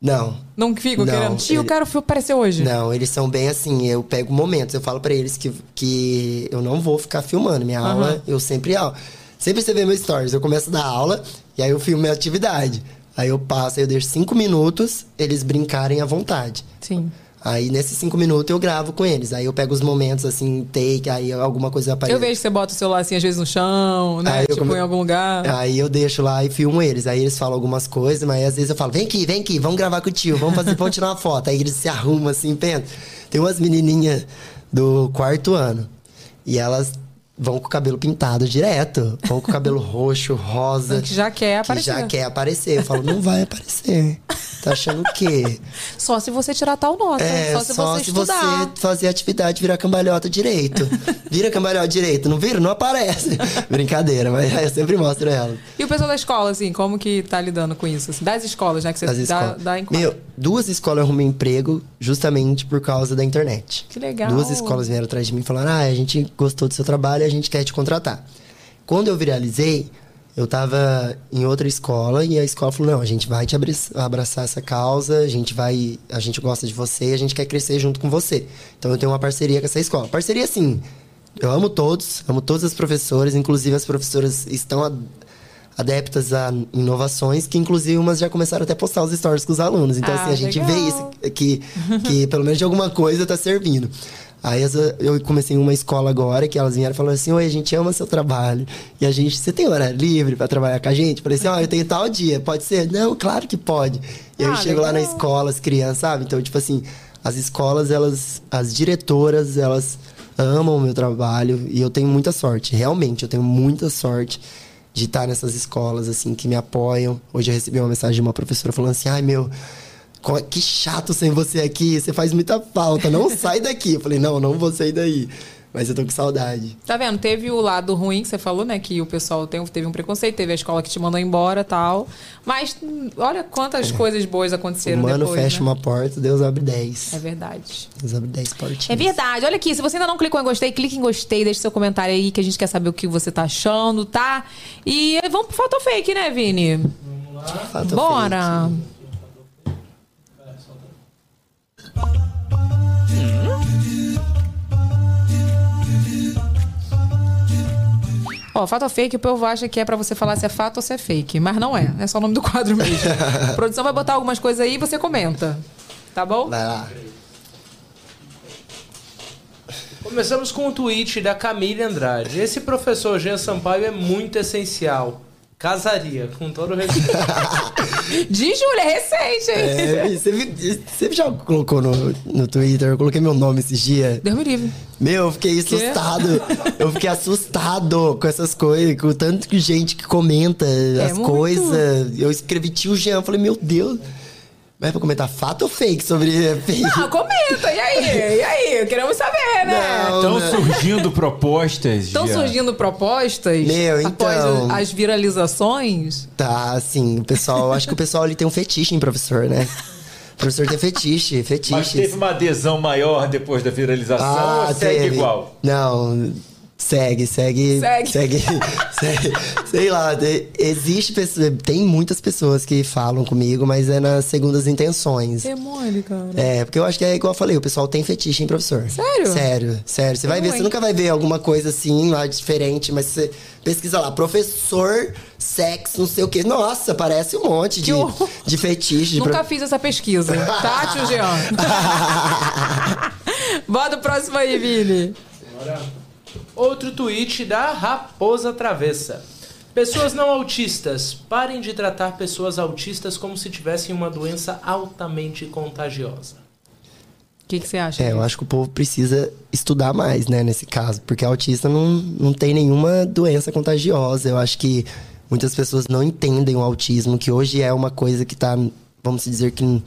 Não. Não ficam Não, querendo? Tio, eu ele- quero aparecer hoje. Não, eles são bem assim, eu pego momentos, eu falo pra eles que, que eu não vou ficar filmando. Minha Aham. aula, eu sempre aula. Sempre você vê meus stories, eu começo a dar aula e aí eu filmo minha atividade. Aí eu passo, aí eu deixo cinco minutos, eles brincarem à vontade. Sim. Aí nesses cinco minutos eu gravo com eles. Aí eu pego os momentos assim, take, aí alguma coisa aparece. Eu vejo que você bota o celular assim, às vezes no chão, né? Aí tipo, come- em algum lugar. Aí eu deixo lá e filmo eles. Aí eles falam algumas coisas, mas às vezes eu falo, vem aqui, vem aqui, vamos gravar com o tio, vamos fazer, vamos tirar uma foto. Aí eles se arrumam assim, pensa. Tem umas menininhas do quarto ano. E elas vão com o cabelo pintado direto. Vão com o cabelo [laughs] roxo, rosa. Que já quer que aparecer. já quer aparecer. Eu falo, não vai aparecer. Tá achando o quê? Só se você tirar tal nota. É, só se você estudar. fazer atividade virar cambalhota direito. Vira cambalhota direito, não vira? Não aparece. [laughs] Brincadeira, mas eu sempre mostro ela. E o pessoal da escola, assim, como que tá lidando com isso? assim? das escolas, né? Que você Das dá, dá Meu, duas escolas eu arrumei emprego justamente por causa da internet. Que legal. Duas escolas vieram atrás de mim e falaram: Ah, a gente gostou do seu trabalho a gente quer te contratar. Quando eu viralizei, eu tava em outra escola e a escola falou: Não, a gente vai te abra- abraçar essa causa, a gente vai. A gente gosta de você, a gente quer crescer junto com você. Então eu tenho uma parceria com essa escola. Parceria assim. Eu amo todos, amo todas as professoras, inclusive as professoras estão adeptas a inovações, que inclusive umas já começaram até a postar os stories com os alunos. Então, Ah, assim, a gente vê isso, que, que pelo menos de alguma coisa tá servindo. Aí eu comecei uma escola agora, que elas vieram e falaram assim, oi, a gente ama seu trabalho. E a gente, você tem horário livre pra trabalhar com a gente? Falei assim, ó, eu tenho tal dia, pode ser? Não, claro que pode. E aí eu Ah, chego lá na escola, as crianças, sabe? Então, tipo assim, as escolas, elas, as diretoras, elas amam o meu trabalho e eu tenho muita sorte, realmente, eu tenho muita sorte de estar nessas escolas, assim, que me apoiam. Hoje eu recebi uma mensagem de uma professora falando assim, ai meu, que chato sem você aqui, você faz muita falta, não [laughs] sai daqui. Eu falei, não, não vou sair daí, mas eu tô com saudade. Tá vendo? Teve o lado ruim que você falou, né? Que o pessoal tem, teve um preconceito, teve a escola que te mandou embora tal. Mas olha quantas coisas boas aconteceram o mano depois. fecha né? uma porta, Deus abre dez. É verdade. Deus abre dez portinhas. É verdade. Olha aqui, se você ainda não clicou em gostei, clique em gostei, deixe seu comentário aí que a gente quer saber o que você tá achando, tá? E vamos pro Fato Fake, né, Vini? Fato ou Bora! Ó, fato ou fake, o povo acha que é pra você falar se é fato ou se é fake. Mas não é. É só o nome do quadro mesmo. A [laughs] produção vai botar algumas coisas aí e você comenta. Tá bom? Vai lá. Começamos com um tweet da Camille Andrade. Esse professor Jean Sampaio é muito essencial. Casaria, com todo o respeito. [laughs] De Júlia, é recente, hein? É, você, já colocou no, no Twitter, eu coloquei meu nome esses dias. Deus me livre. Meu, eu fiquei assustado. eu fiquei assustado com essas coisas, com o tanto de gente que comenta as É muito. coisas. Eu escrevi tio Jean, eu falei, meu Deus. Mas é pra comentar fato ou fake sobre [laughs] fake? Não, comenta. E aí? E aí? Queremos saber, né? Estão né? surgindo propostas. Estão surgindo propostas Meu, após então. as viralizações? Tá, assim, o pessoal, acho que o pessoal ali tem um fetiche em professor, né? O professor tem fetiche, Mas fetiche. teve uma adesão maior depois da viralização ou segue teve. igual? Não, Segue, segue. Segue. Segue. [laughs] segue. Sei lá, existe pessoa, tem muitas pessoas que falam comigo, mas é nas segundas intenções. É mole, cara. É, porque eu acho que é igual eu falei, o pessoal tem fetiche em professor. Sério? Sério, sério. Você vai ver, você nunca vai ver alguma coisa assim lá diferente, mas você pesquisa lá, professor, sexo, não sei o quê. Nossa, parece um monte de, de fetiche. de Nunca pro- fiz essa pesquisa, tá, tio Jean? [laughs] [laughs] Bota o próximo aí, Vini. Outro tweet da Raposa Travessa. Pessoas não autistas, parem de tratar pessoas autistas como se tivessem uma doença altamente contagiosa. O que, que você acha? É, eu acho que o povo precisa estudar mais, né, nesse caso. Porque autista não, não tem nenhuma doença contagiosa. Eu acho que muitas pessoas não entendem o autismo, que hoje é uma coisa que tá, vamos dizer que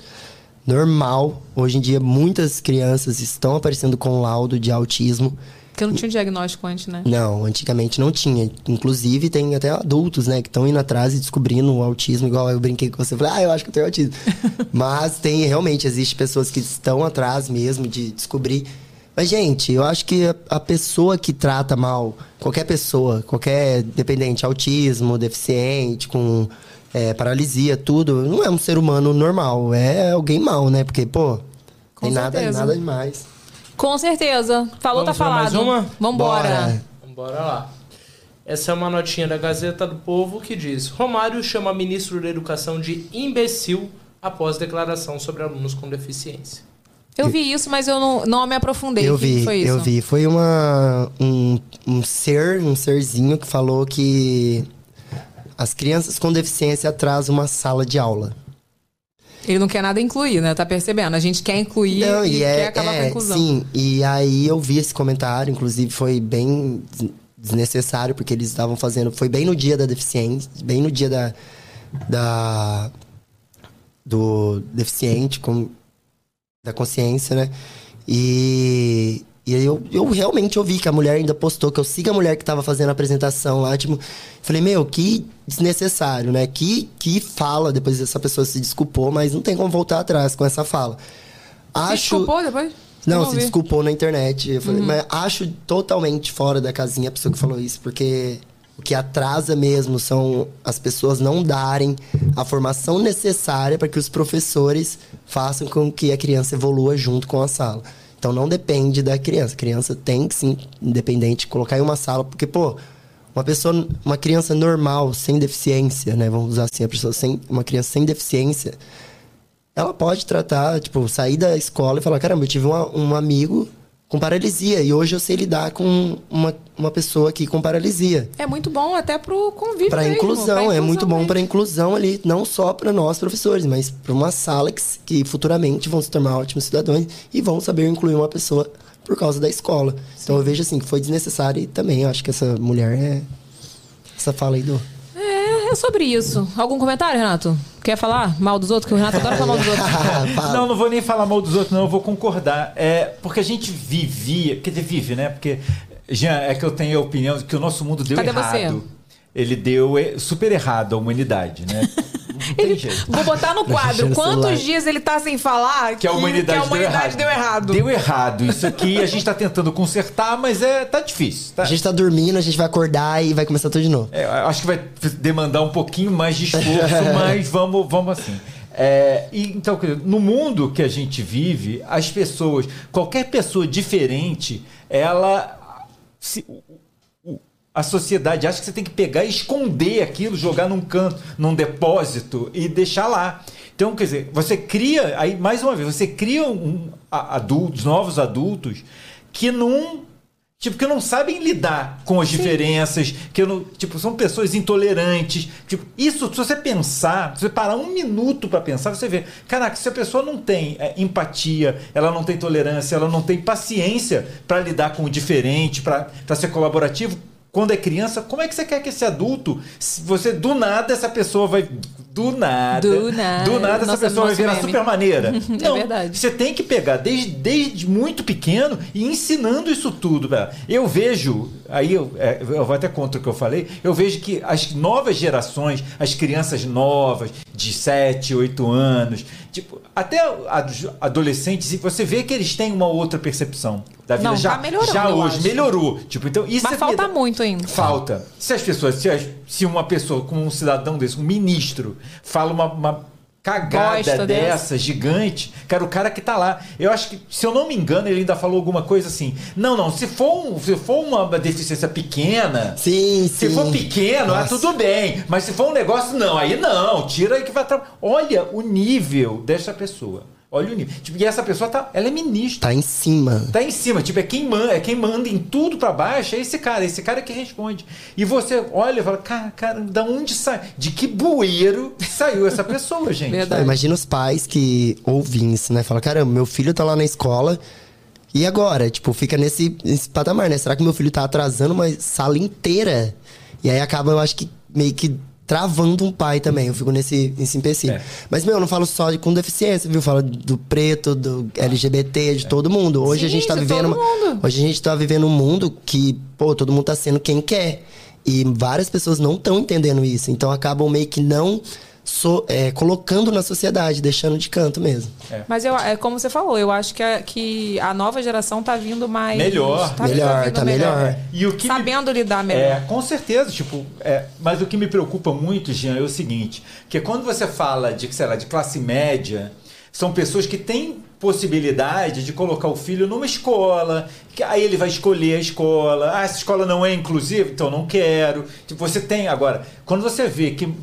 normal. Hoje em dia, muitas crianças estão aparecendo com laudo de autismo. Porque não tinha um diagnóstico antes, né? Não, antigamente não tinha. Inclusive, tem até adultos, né, que estão indo atrás e descobrindo o autismo, igual eu brinquei com você. Falei, ah, eu acho que eu tenho autismo. [laughs] Mas tem, realmente, existe pessoas que estão atrás mesmo de descobrir. Mas, gente, eu acho que a, a pessoa que trata mal, qualquer pessoa, qualquer dependente, autismo, deficiente, com é, paralisia, tudo, não é um ser humano normal. É alguém mal, né? Porque, pô, Com tem nada, nada demais. Com certeza. Falou, Vamos tá pra mais falado. uma? Vambora. Bora. Bora lá. Essa é uma notinha da Gazeta do Povo que diz: Romário chama ministro da Educação de imbecil após declaração sobre alunos com deficiência. Eu vi isso, mas eu não, não me aprofundei. Eu vi, foi isso? eu vi. Foi uma, um, um ser, um serzinho que falou que as crianças com deficiência atrasam uma sala de aula. Ele não quer nada incluir, né? Tá percebendo? A gente quer incluir Não, e, e quer é, acabar com a é, inclusão. sim. E aí eu vi esse comentário, inclusive foi bem des- desnecessário, porque eles estavam fazendo. Foi bem no dia da deficiência, bem no dia da. da do deficiente, com, da consciência, né? E, e aí eu, eu realmente ouvi que a mulher ainda postou, que eu sigo a mulher que tava fazendo a apresentação lá, tipo, falei, meu, que desnecessário, né? Que, que fala, depois essa pessoa se desculpou, mas não tem como voltar atrás com essa fala. Se desculpou depois? Não, Eu se desculpou na internet. Eu Uhum. falei, mas acho totalmente fora da casinha a pessoa que falou isso, porque o que atrasa mesmo são as pessoas não darem a formação necessária para que os professores façam com que a criança evolua junto com a sala. Então não depende da criança. A criança tem que sim, independente, colocar em uma sala, porque, pô, uma pessoa, uma criança normal, sem deficiência, né? Vamos usar assim, a pessoa sem, uma criança sem deficiência, ela pode tratar, tipo, sair da escola e falar, caramba, eu tive uma- um amigo com paralisia e hoje eu sei lidar com uma, uma pessoa aqui com paralisia. É muito bom até pro convívio Para mesmo, inclusão, pra é muito bom para inclusão ali, não só para nós professores, mas para uma sala que, que futuramente vão se tornar ótimos cidadãos e vão saber incluir uma pessoa por causa da escola. Então eu vejo assim que foi desnecessário e também eu acho que essa mulher é essa fala aí do É, sobre isso. Algum comentário, Renato? Quer falar mal dos outros? Que o Renato adora falar mal dos outros. [laughs] Não, não vou nem falar mal dos outros, não, eu vou concordar. É porque a gente vivia, quer dizer, vive, né? Porque, Jean, é que eu tenho a opinião de que o nosso mundo deu Cadê errado. Ele deu super errado à humanidade, né? [laughs] Tem jeito. Vou botar no quadro. Quantos dias ele tá sem falar Que a humanidade, que a humanidade deu, errado? Deu errado. Isso aqui a gente tá tentando consertar, mas é tá difícil. Tá? A gente tá dormindo, a gente vai acordar e vai começar tudo de novo. É, acho que vai demandar um pouquinho mais de esforço, [laughs] mas vamos, vamos assim. É, e, então, no mundo que a gente vive, as pessoas, qualquer pessoa diferente, ela. se- a sociedade acha que você tem que pegar e esconder aquilo, jogar num canto, num depósito e deixar lá. Então, quer dizer, você cria, aí mais uma vez, você cria um, adultos, novos adultos, que não Tipo, que não sabem lidar com as diferenças, que não, tipo, são pessoas intolerantes. Tipo, isso, se você pensar, se você parar um minuto para pensar, você vê, caraca, se a pessoa não tem é, empatia, ela não tem tolerância, ela não tem paciência para lidar com o diferente, para ser colaborativo, quando é criança, como é que você quer que esse adulto, se você do nada essa pessoa vai do nada. Do nada. Do nada essa Nossa, pessoa vai virar meme. super maneira. [laughs] É Não, verdade. Você tem que pegar desde, desde muito pequeno e ensinando isso tudo. Eu vejo, aí eu, é, eu vou até contra o que eu falei, eu vejo que as novas gerações, as crianças novas, de 7, 8 anos, tipo, até ad- adolescentes, você vê que eles têm uma outra percepção da vida. Não, já, tá já eu hoje, acho. melhorou. Tipo, então, isso Mas é- falta muito ainda. Falta. Se as pessoas, se, as- se uma pessoa, como um cidadão desse, um ministro, fala uma, uma cagada Bosta dessa, gigante, cara, o cara que tá lá. Eu acho que, se eu não me engano, ele ainda falou alguma coisa assim. Não, não, se for, um, se for uma deficiência pequena. Sim, Se sim. for pequeno, ah, tudo bem. Mas se for um negócio, não, aí não. Tira aí que vai. Tra... Olha o nível dessa pessoa. Olha o nível. Tipo, e essa pessoa tá. Ela é ministra. Tá em cima. Tá em cima, tipo, é quem manda, é quem manda em tudo pra baixo, é esse cara, esse cara que responde. E você olha e fala, cara, cara, da onde sai? De que bueiro saiu essa pessoa, gente? Verdade. Imagina os pais que ouvem isso, né? Fala, caramba, meu filho tá lá na escola. E agora? Tipo, fica nesse, nesse patamar, né? Será que meu filho tá atrasando uma sala inteira? E aí acaba, eu acho que meio que travando um pai também. Eu fico nesse, nesse empecilho. É. Mas, meu, eu não falo só de, com deficiência, viu? Eu falo do preto, do LGBT, de todo mundo. Hoje a Sim, gente tá vivendo. todo mundo. Hoje a gente tá vivendo um mundo que, pô, todo mundo tá sendo quem quer. E várias pessoas não estão entendendo isso. Então acabam meio que não so- é, colocando na sociedade, deixando de canto mesmo. Mas eu, é como você falou, eu acho que a, que a nova geração tá vindo mais. Melhor. Tá Melhor, vindo tá melhor. E o que me- Sabendo lidar melhor. É, com certeza, tipo, é, mas o que me preocupa muito, Jean, é o seguinte, que quando você fala de, sei lá, de classe média, são pessoas que têm possibilidade de colocar o filho numa escola, que aí ele vai escolher a escola, ah, essa escola não é inclusiva, então não quero. Tipo, você tem agora, quando você vê que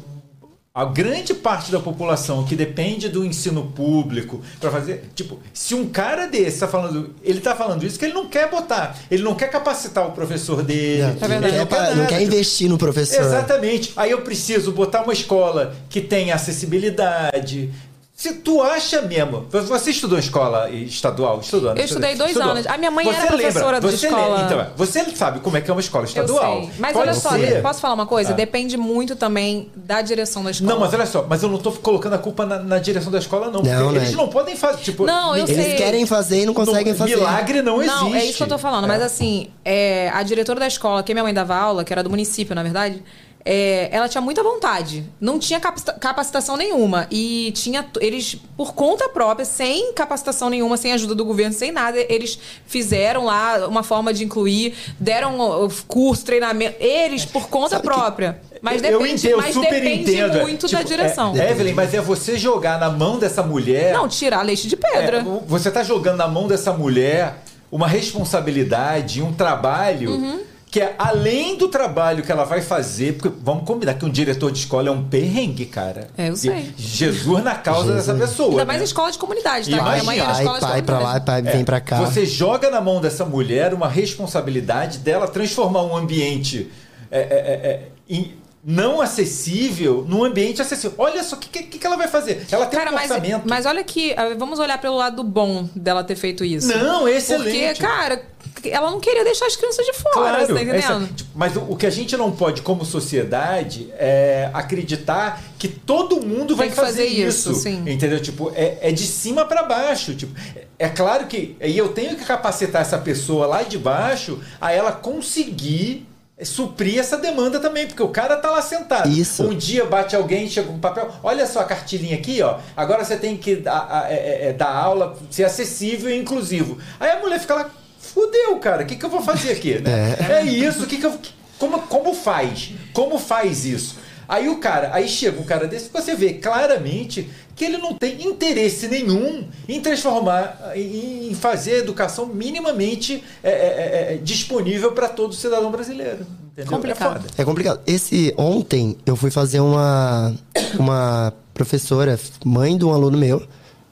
a grande parte da população que depende do ensino público para fazer, tipo, se um cara desse tá falando, ele tá falando isso que ele não quer botar, ele não quer capacitar o professor dele, Não, ele não, quer, não quer não quer investir no professor. Exatamente. Aí eu preciso botar uma escola que tenha acessibilidade. Se tu acha mesmo, você estudou em escola estadual? Estudou, né? Eu estudei dois Estudou. anos. A minha mãe Você era professora de você escola. lembra- então, você sabe como é que é uma escola Eu estadual. sei. Mas Pode olha só, ser- posso falar uma coisa? Ah. Depende muito também da direção da escola. Não, mas olha só, mas eu não tô colocando a culpa na, na direção da escola, não. Porque Não, né? eles não podem fazer. Tipo, Não, eu Eles sei. querem fazer e não conseguem não- fazer. Milagre não, existe. Não, é isso que eu tô falando. Mas assim, é, a diretora da escola, que minha mãe dava aula, que era do município, na verdade, é, ela tinha muita vontade. Não tinha capacita- capacitação nenhuma. E tinha. Eles, por conta própria, sem capacitação nenhuma, sem ajuda do governo, sem nada, eles fizeram lá uma forma de incluir, deram curso, treinamento. Eles, por conta própria. Mas eu depende, entendo, eu mas super depende entendo. muito da Tipo, direção. É, Evelyn, mas é você jogar na mão dessa mulher. Não, tirar leite de pedra. É, você tá jogando na mão dessa mulher uma responsabilidade, um trabalho Uhum. Que é além do trabalho que ela vai fazer, porque vamos combinar que um diretor de escola é um perrengue, cara. É, eu sei. Jesus na causa dessa pessoa. Ainda né? mais escola de comunidade, tá? Imagina. Minha mãe era Pai, escola de pai pra lá, pai vem pra cá. Você joga na mão dessa mulher uma responsabilidade dela transformar um ambiente é, é, é, é, não acessível num ambiente acessível. Olha só o que, que, que ela vai fazer. Ela tem Cara, um mas, orçamento. mas olha que. ah, Vamos olhar pelo lado bom dela ter feito isso. Não, excelente. Porque, cara, ela não queria deixar as crianças de fora, tá entendendo? essa- tipo, mas o, o que a gente não pode, como sociedade, é acreditar que todo mundo vai que fazer, fazer isso. isso, sim. Entendeu? Tipo, é, é de cima pra baixo. Tipo, é claro que e eu tenho que capacitar essa pessoa lá de baixo a ela conseguir suprir essa demanda também, porque o cara tá lá sentado. Isso. Um dia bate alguém, chega com um papel, olha só a cartilhinha aqui, ó. Agora você tem que dar, a- é- é- dar aula, ser acessível e inclusivo. Aí a mulher fica lá, fudeu, cara, o que, que eu vou fazer aqui? Né? [laughs] É. isso, o que, que eu. Como, como faz? Como faz isso? Aí o cara, aí chega um cara desse, você vê claramente que ele não tem interesse nenhum em transformar, em, em fazer a educação minimamente é, é, é, é, disponível para todo cidadão brasileiro. Entendeu? Complicado. É foda. É complicado. Esse ontem eu fui fazer uma uma professora, mãe de um aluno meu,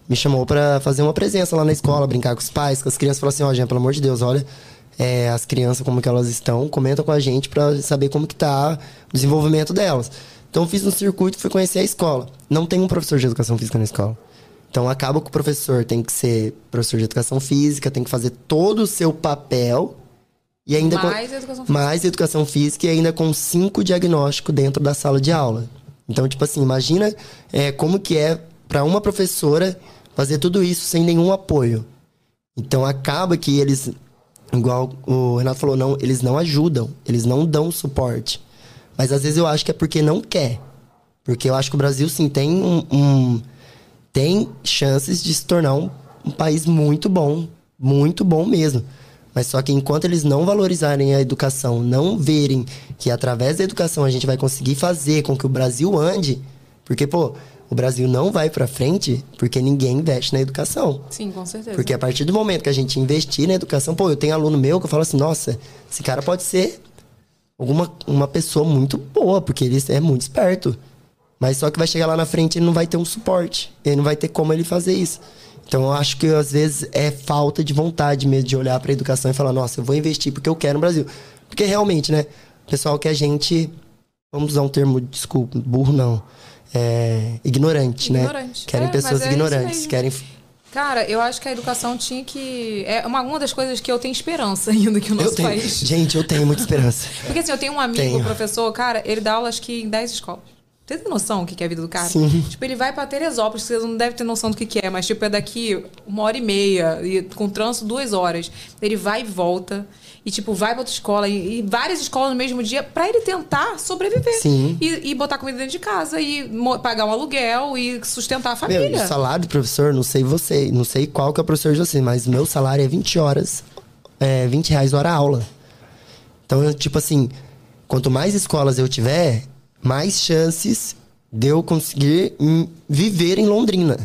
me chamou pra fazer uma presença lá na escola, brincar com os pais, com as crianças, falou assim, ó, Jean, pelo amor de Deus, olha, é, as crianças como que elas estão, comenta com a gente pra saber como que tá o desenvolvimento delas. Então eu fiz um circuito e fui conhecer a escola. Não tem um professor de educação física na escola. Então acaba que o professor tem que ser professor de educação física, tem que fazer todo o seu papel e ainda com- Mais educação física. mais educação física e ainda com cinco diagnósticos dentro da sala de aula. Então, tipo assim, imagina é, como que é para uma professora fazer tudo isso sem nenhum apoio. Então acaba que eles, igual o Renato falou, não, eles não ajudam, eles não dão suporte. Mas às vezes eu acho que é porque não quer. Porque eu acho que o Brasil, sim, tem um, um- tem chances de se tornar um, um país muito bom, muito bom mesmo. Mas só que enquanto eles não valorizarem a educação, não verem que através da educação a gente vai conseguir fazer com que o Brasil ande, porque pô, o Brasil não vai pra frente porque ninguém investe na educação. Sim, com certeza. Porque a partir do momento que a gente investir na educação, pô, eu tenho aluno meu que eu falo assim, nossa, esse cara pode ser alguma uma pessoa muito boa, porque ele é muito esperto. Mas só que vai chegar lá na frente e ele não vai ter um suporte. Ele não vai ter como ele fazer isso. Então eu acho que às vezes é falta de vontade mesmo de olhar para a educação e falar, nossa, eu vou investir porque eu quero no Brasil. Porque realmente, né, o pessoal que a gente, vamos usar um termo, desculpa, burro não, é ignorante, né? Ignorante. Querem É, pessoas é ignorantes, querem Cara, eu acho que a educação tinha que. É uma, uma das coisas que eu tenho esperança [laughs] ainda que o nosso eu tenho, país. [laughs] gente, eu tenho muita esperança. [laughs] Porque assim, eu tenho um amigo, Tenho. professor, cara, ele dá aula acho que em 10 escolas. Você tem noção do que é a vida do cara? Sim. Tipo, ele vai pra Teresópolis, vocês não devem ter noção do que, que é, mas tipo, é daqui uma hora e meia, e com trânsito duas horas. Ele vai e volta. E, tipo, vai pra outra escola, e, e várias escolas no mesmo dia, pra ele tentar sobreviver. Sim. E, e botar comida dentro de casa, e pagar um aluguel, e sustentar a Meu, família. o salário do professor, não sei você, não sei qual que é o professor de você, mas meu salário é 20 horas, é 20 reais hora aula. Então, eu, tipo assim, quanto mais escolas eu tiver, mais chances de eu conseguir viver em Londrina.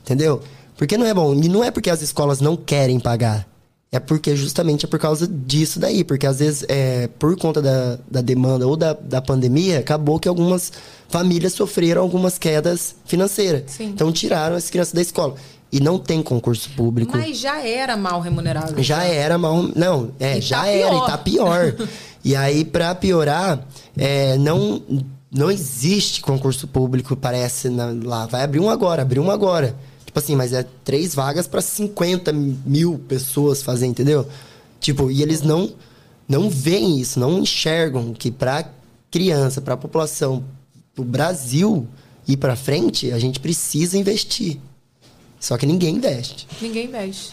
Entendeu? Porque não é bom. E não é porque as escolas não querem pagar. É porque justamente é por causa disso daí. Porque às vezes, é, por conta da, da demanda ou da, da pandemia, acabou que algumas famílias sofreram algumas quedas financeiras. Sim. Então tiraram as crianças da escola. E não tem concurso público. Mas já era mal remunerado. Já era mal. Não, é, E já tá era pior. e tá pior. [laughs] e aí, pra piorar, é, não, não existe concurso público, parece, na- lá. Vai abrir um agora, abrir um agora. Tipo assim, mas é três vagas pra 50 mil pessoas fazer, entendeu? Tipo, e eles não, não veem isso, não enxergam que pra criança, pra população, pro Brasil ir pra frente, a gente precisa investir. Só que ninguém investe. Ninguém mexe.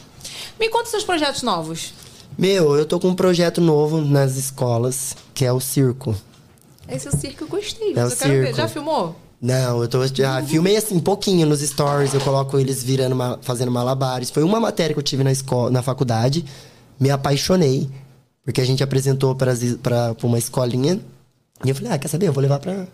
Me conta seus projetos novos. Meu, eu tô com um projeto novo nas escolas, que é o circo. Esse é o circo eu gostei. É o eu quero ver. circo. Já filmou? Não, eu tô, já filmei assim pouquinho nos stories, eu coloco eles virando, ma- fazendo malabares. Foi uma matéria que eu tive na escola, na faculdade, me apaixonei, porque a gente apresentou para uma escolinha, e eu falei, ah, quer saber, eu vou levar pra,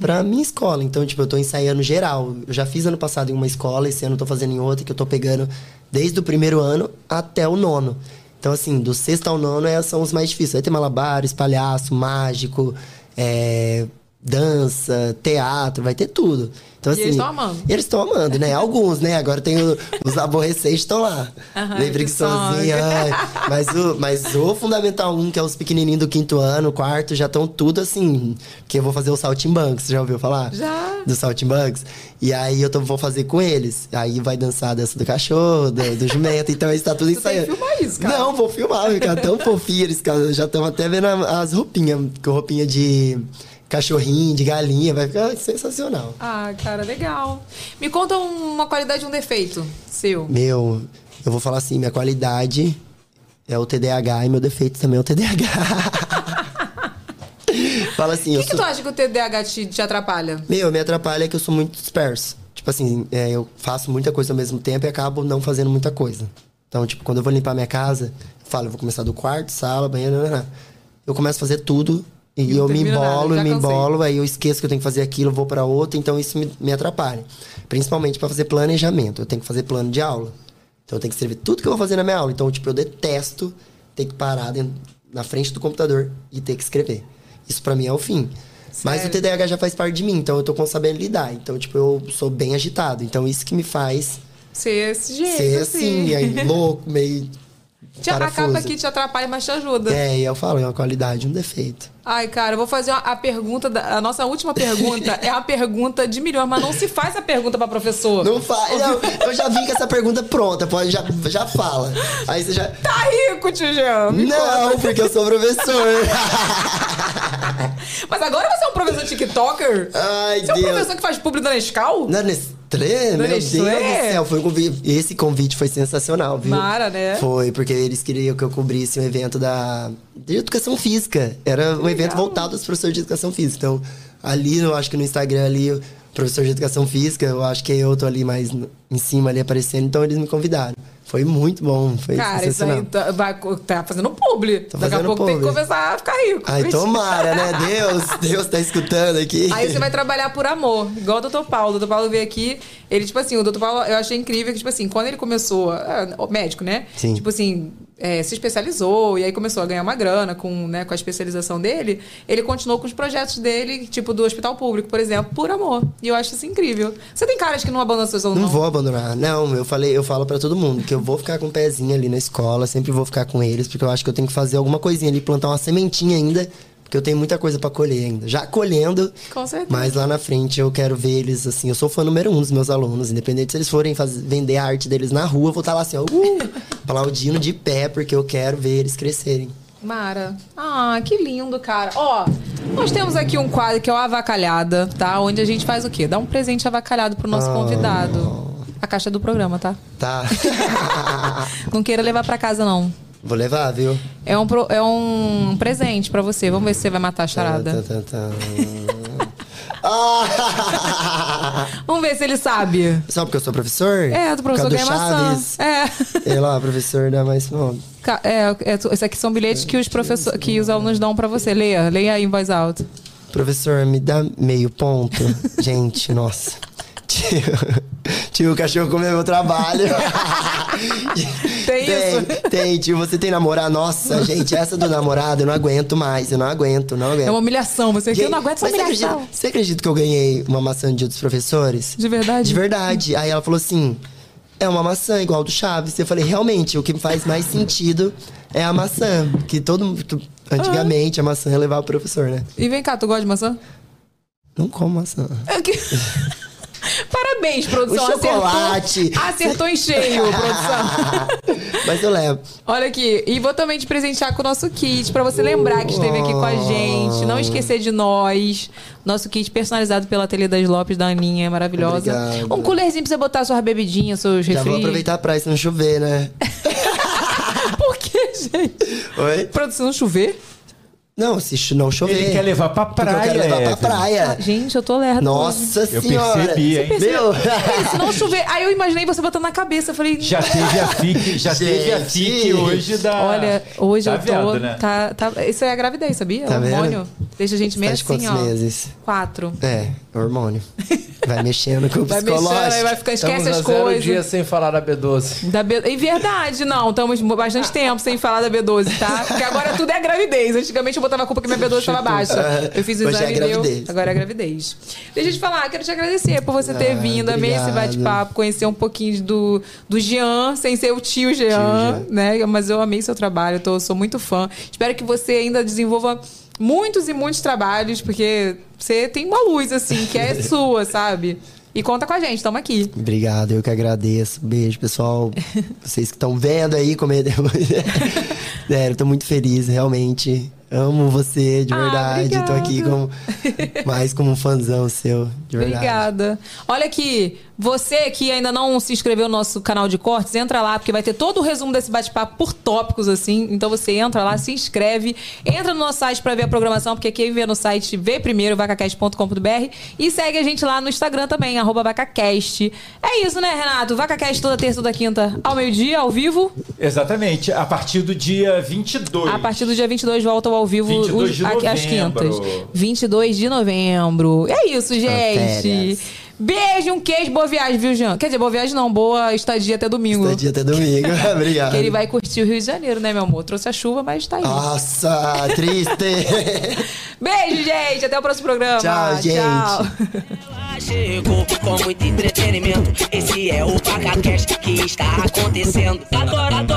pra minha escola. Então, tipo, eu tô ensaiando geral. Eu já fiz ano passado em uma escola, esse ano eu tô fazendo em outra, que eu tô pegando desde o primeiro ano até o nono. Então, assim, do sexto ao nono é, são os mais difíceis. Vai ter malabares, palhaço, mágico, é, dança, teatro, vai ter tudo. Então, E assim, eles tão amando. Eles estão amando, né? Alguns, né? Agora tem o- os aborrecentes estão lá. Aham, Meio que ai. Mas o, mas o Fundamental 1, que é os pequenininhos do quinto ano, quarto, já estão tudo assim. Que eu vou fazer o Saltimbanks, você já ouviu falar? Já. Do Saltimbanks. E aí eu tô, vou fazer com eles. Aí vai dançar a dança do cachorro, do, do jumento. Então eles tá tudo [laughs] Tu tem que ensaiando. filmar isso, cara. Não, vou filmar, ficar tão fofinho. Eles cara, já estão até vendo as roupinhas. Com roupinha de cachorrinho, de galinha. Vai ficar sensacional. Ah, cara, legal. Me conta uma qualidade e um defeito seu. Meu, eu vou falar assim, minha qualidade é o TDAH e meu defeito também é o TDAH. [laughs] Fala assim, O que, que sou... tu acha que o TDAH te, te atrapalha? Meu, me atrapalha é que eu sou muito disperso. Tipo assim, é, eu faço muita coisa ao mesmo tempo e acabo não fazendo muita coisa. Então, tipo, quando eu vou limpar minha casa, eu falo, eu vou começar do quarto, sala, banheiro, eu começo a fazer tudo e, eu me embolo, já e me embolo, aí eu esqueço que eu tenho que fazer aquilo, vou pra outra, então isso me, me atrapalha. Principalmente pra fazer planejamento. Eu tenho que fazer plano de aula. Então eu tenho que escrever tudo que eu vou fazer na minha aula. Então, tipo, eu detesto ter que parar dentro- na frente do computador e ter que escrever. Isso pra mim é o fim. Mas o Sério? TDAH já faz parte de mim, então eu tô com sabendo lidar. Então, tipo, eu sou bem agitado. Então isso que me faz Ser esse jeito, ser assim, aí, [laughs] louco, meio. Te, acaba parafuso. que te atrapalha, mas te ajuda. É, e eu falo, é uma qualidade, um defeito. Ai, cara, eu vou fazer uma- a pergunta. da- a nossa última pergunta [laughs] é a pergunta de milhões, mas não se faz a pergunta pra professor. Não faz. eu já vim com essa pergunta pronta, pode, já, já fala. Aí você já. Tá rico, tio Jean. Não, conta. porque eu sou professor. [laughs] Mas agora você é um professor TikToker? Ai, Você é um Deus. professor que faz publi da Nescau? Na Nestlé? Na Meu Nestlé? Deus do céu, foi um convite. Esse convite foi sensacional, viu? Mara, né? Foi, porque eles queriam que eu cobrisse um evento da de educação física. Era um evento voltado aos professores de educação física. Então, ali, eu acho que no Instagram ali, professor de educação física, eu acho que eu tô ali mais em cima ali aparecendo, então eles me convidaram. Foi muito bom, foi Cara, isso aí tá, vai, tá fazendo publi. Daqui a fazendo pouco tem que publi. começar a ficar rico. Ai, tomara, né? Deus, Deus tá escutando aqui. Aí você vai trabalhar por amor, igual o Dr. Paulo. O Dr. Paulo veio aqui, ele, tipo assim, o Dr. Paulo, eu achei incrível que, tipo assim, quando ele começou, ah, médico, né? Sim. Tipo assim, é, se especializou e aí começou a ganhar uma grana com, né, com a especialização dele, ele continuou com os projetos dele, tipo do hospital público, por exemplo, por amor. E eu acho isso incrível. Você tem caras que não abandonam seus alunos, Não vou abandonar. Não, eu falei, eu falo pra todo mundo que eu vou ficar com o pezinho ali na escola, sempre vou ficar com eles, porque eu acho que eu tenho que fazer alguma coisinha ali, plantar uma sementinha ainda, porque eu tenho muita coisa pra colher ainda. Já colhendo, Com certeza. mas lá na frente eu quero ver eles assim. Eu sou fã número um dos meus alunos, independente se eles forem fazer, vender a arte deles na rua, eu vou estar lá assim, ó, uh, [laughs] aplaudindo de pé, porque eu quero ver eles crescerem. Mara. Ah, que lindo, cara. Ó, nós temos aqui um quadro que é o Avacalhada, tá? Onde a gente faz o quê? Dá um presente avacalhado pro nosso Ah. convidado. A caixa do programa, tá? Tá. [laughs] Não queira levar pra casa, não. Vou levar, viu? É um, pro- é um presente pra você. Vamos ver se você vai matar a charada. Tá, tá, tá. Ah! Vamos ver se ele sabe. Só porque eu sou professor? É, do professor ganha maçã. É. Sei lá, professor dá mais nome. Ca- É, é, esses aqui são bilhetes que os professores, que os alunos dão pra você. Leia, leia aí em voz alta. Professor, me dá meio ponto. [laughs] Gente, nossa. Tio, [laughs] tio, o cachorro comeu meu trabalho. [laughs] Tem isso? Tem, tem, tio, você tem namorado? Nossa, gente, essa do namorado eu não aguento mais. Eu não aguento, não aguento. É uma humilhação. Você aqui, eu não aguento essa Mas você humilhação. acredita, você acredita que eu ganhei uma maçã de outros professores? De verdade? De verdade. Aí ela falou assim: é uma maçã igual do Chaves. Eu falei, realmente, o que faz mais sentido é a maçã. Que todo mundo. Antigamente a maçã ia levar o professor, né? E vem cá, tu gosta de maçã? Não como maçã. É que- [laughs] [laughs] Parabéns, produção. O chocolate. Acertou, acertou em cheio, [laughs] produção. [laughs] Mas eu levo. Olha aqui, e vou também te presentear com o nosso kit, pra você lembrar que esteve aqui com a gente, não esquecer de nós. Nosso kit personalizado pela Ateliê das Lopes, da Aninha, maravilhosa. Obrigado. Um coolerzinho pra você botar suas bebidinhas, seus Já refri. vou aproveitar a praia se não chover, né? Por que, gente? Oi? Pra se não chover? Não, se não chover. Ele quer levar pra Porque praia. eu quero levar pra praia. Gente, eu tô lerda. Nossa Eu senhora. percebi, hein? Meu. Se não [laughs] chover. Aí eu imaginei você botando na cabeça. Eu falei. Já teve a FIC, já teve a Gente. FIC hoje da. Olha, hoje tá eu tô. vendo, né? tá, tá, isso é a gravidez, sabia? Tá o vendo? hormônio. Deixa a gente meio assim, ó. meses? Quatro. É, hormônio. Vai mexendo com o [laughs] Vai mexendo, psicológico. aí vai ficar, esquece Estamos as zero coisas. dias sem falar da B12. Da B... Em verdade, não. Estamos bastante tempo sem falar da B12, tá? Porque agora tudo é gravidez. Antigamente eu botava a culpa que minha B12 estava baixa. Eu fiz o é exame e deu. gravidez. Agora é gravidez. Deixa eu te falar, quero te agradecer por você ter Ah, vindo, amei esse bate-papo, conhecer um pouquinho do, do Jean, sem ser o tio Jean, Jean. né? Mas eu amei seu trabalho, eu tô, sou muito fã. Espero que você ainda desenvolva muitos e muitos trabalhos, porque você tem uma luz, assim, que é [laughs] sua, sabe? E conta com a gente, estamos aqui. Obrigado, eu que agradeço. Beijo, pessoal. Vocês que estão vendo aí como é. é, eu tô muito feliz, realmente. Amo você, de Ah, verdade. tô aqui como, mais como um fãzão seu, de verdade. Obrigada. Olha aqui, você que ainda não se inscreveu no nosso canal de cortes, entra lá, porque vai ter todo o resumo desse bate-papo por tópicos, assim. Então você entra lá, se inscreve, entra no nosso site pra ver a programação, porque quem vê no site vê primeiro, vacacast.com.br e segue a gente lá no Instagram também, arroba vacacast. É isso, né, Renato? Vacacast toda terça, toda quinta, ao meio-dia, ao vivo. Exatamente, a partir do dia 22. A partir do dia 22 voltam ao vivo 22 os- de aqui às novembro. quintas. 22 de novembro. É isso, gente. férias. Beijo, um queijo, boa viagem, viu, Jean? Quer dizer, boa viagem não, boa estadia até domingo. Até dia até domingo. [laughs] Obrigado. Que ele vai curtir o Rio de Janeiro, né, meu amor? Trouxe a chuva, mas tá aí. Nossa, triste. [laughs] Beijo, gente. Até o próximo programa. Tchau, gente. Tchau. Chegou com muito entretenimento. Esse é o PacaCast que está acontecendo. Adoro, adoro.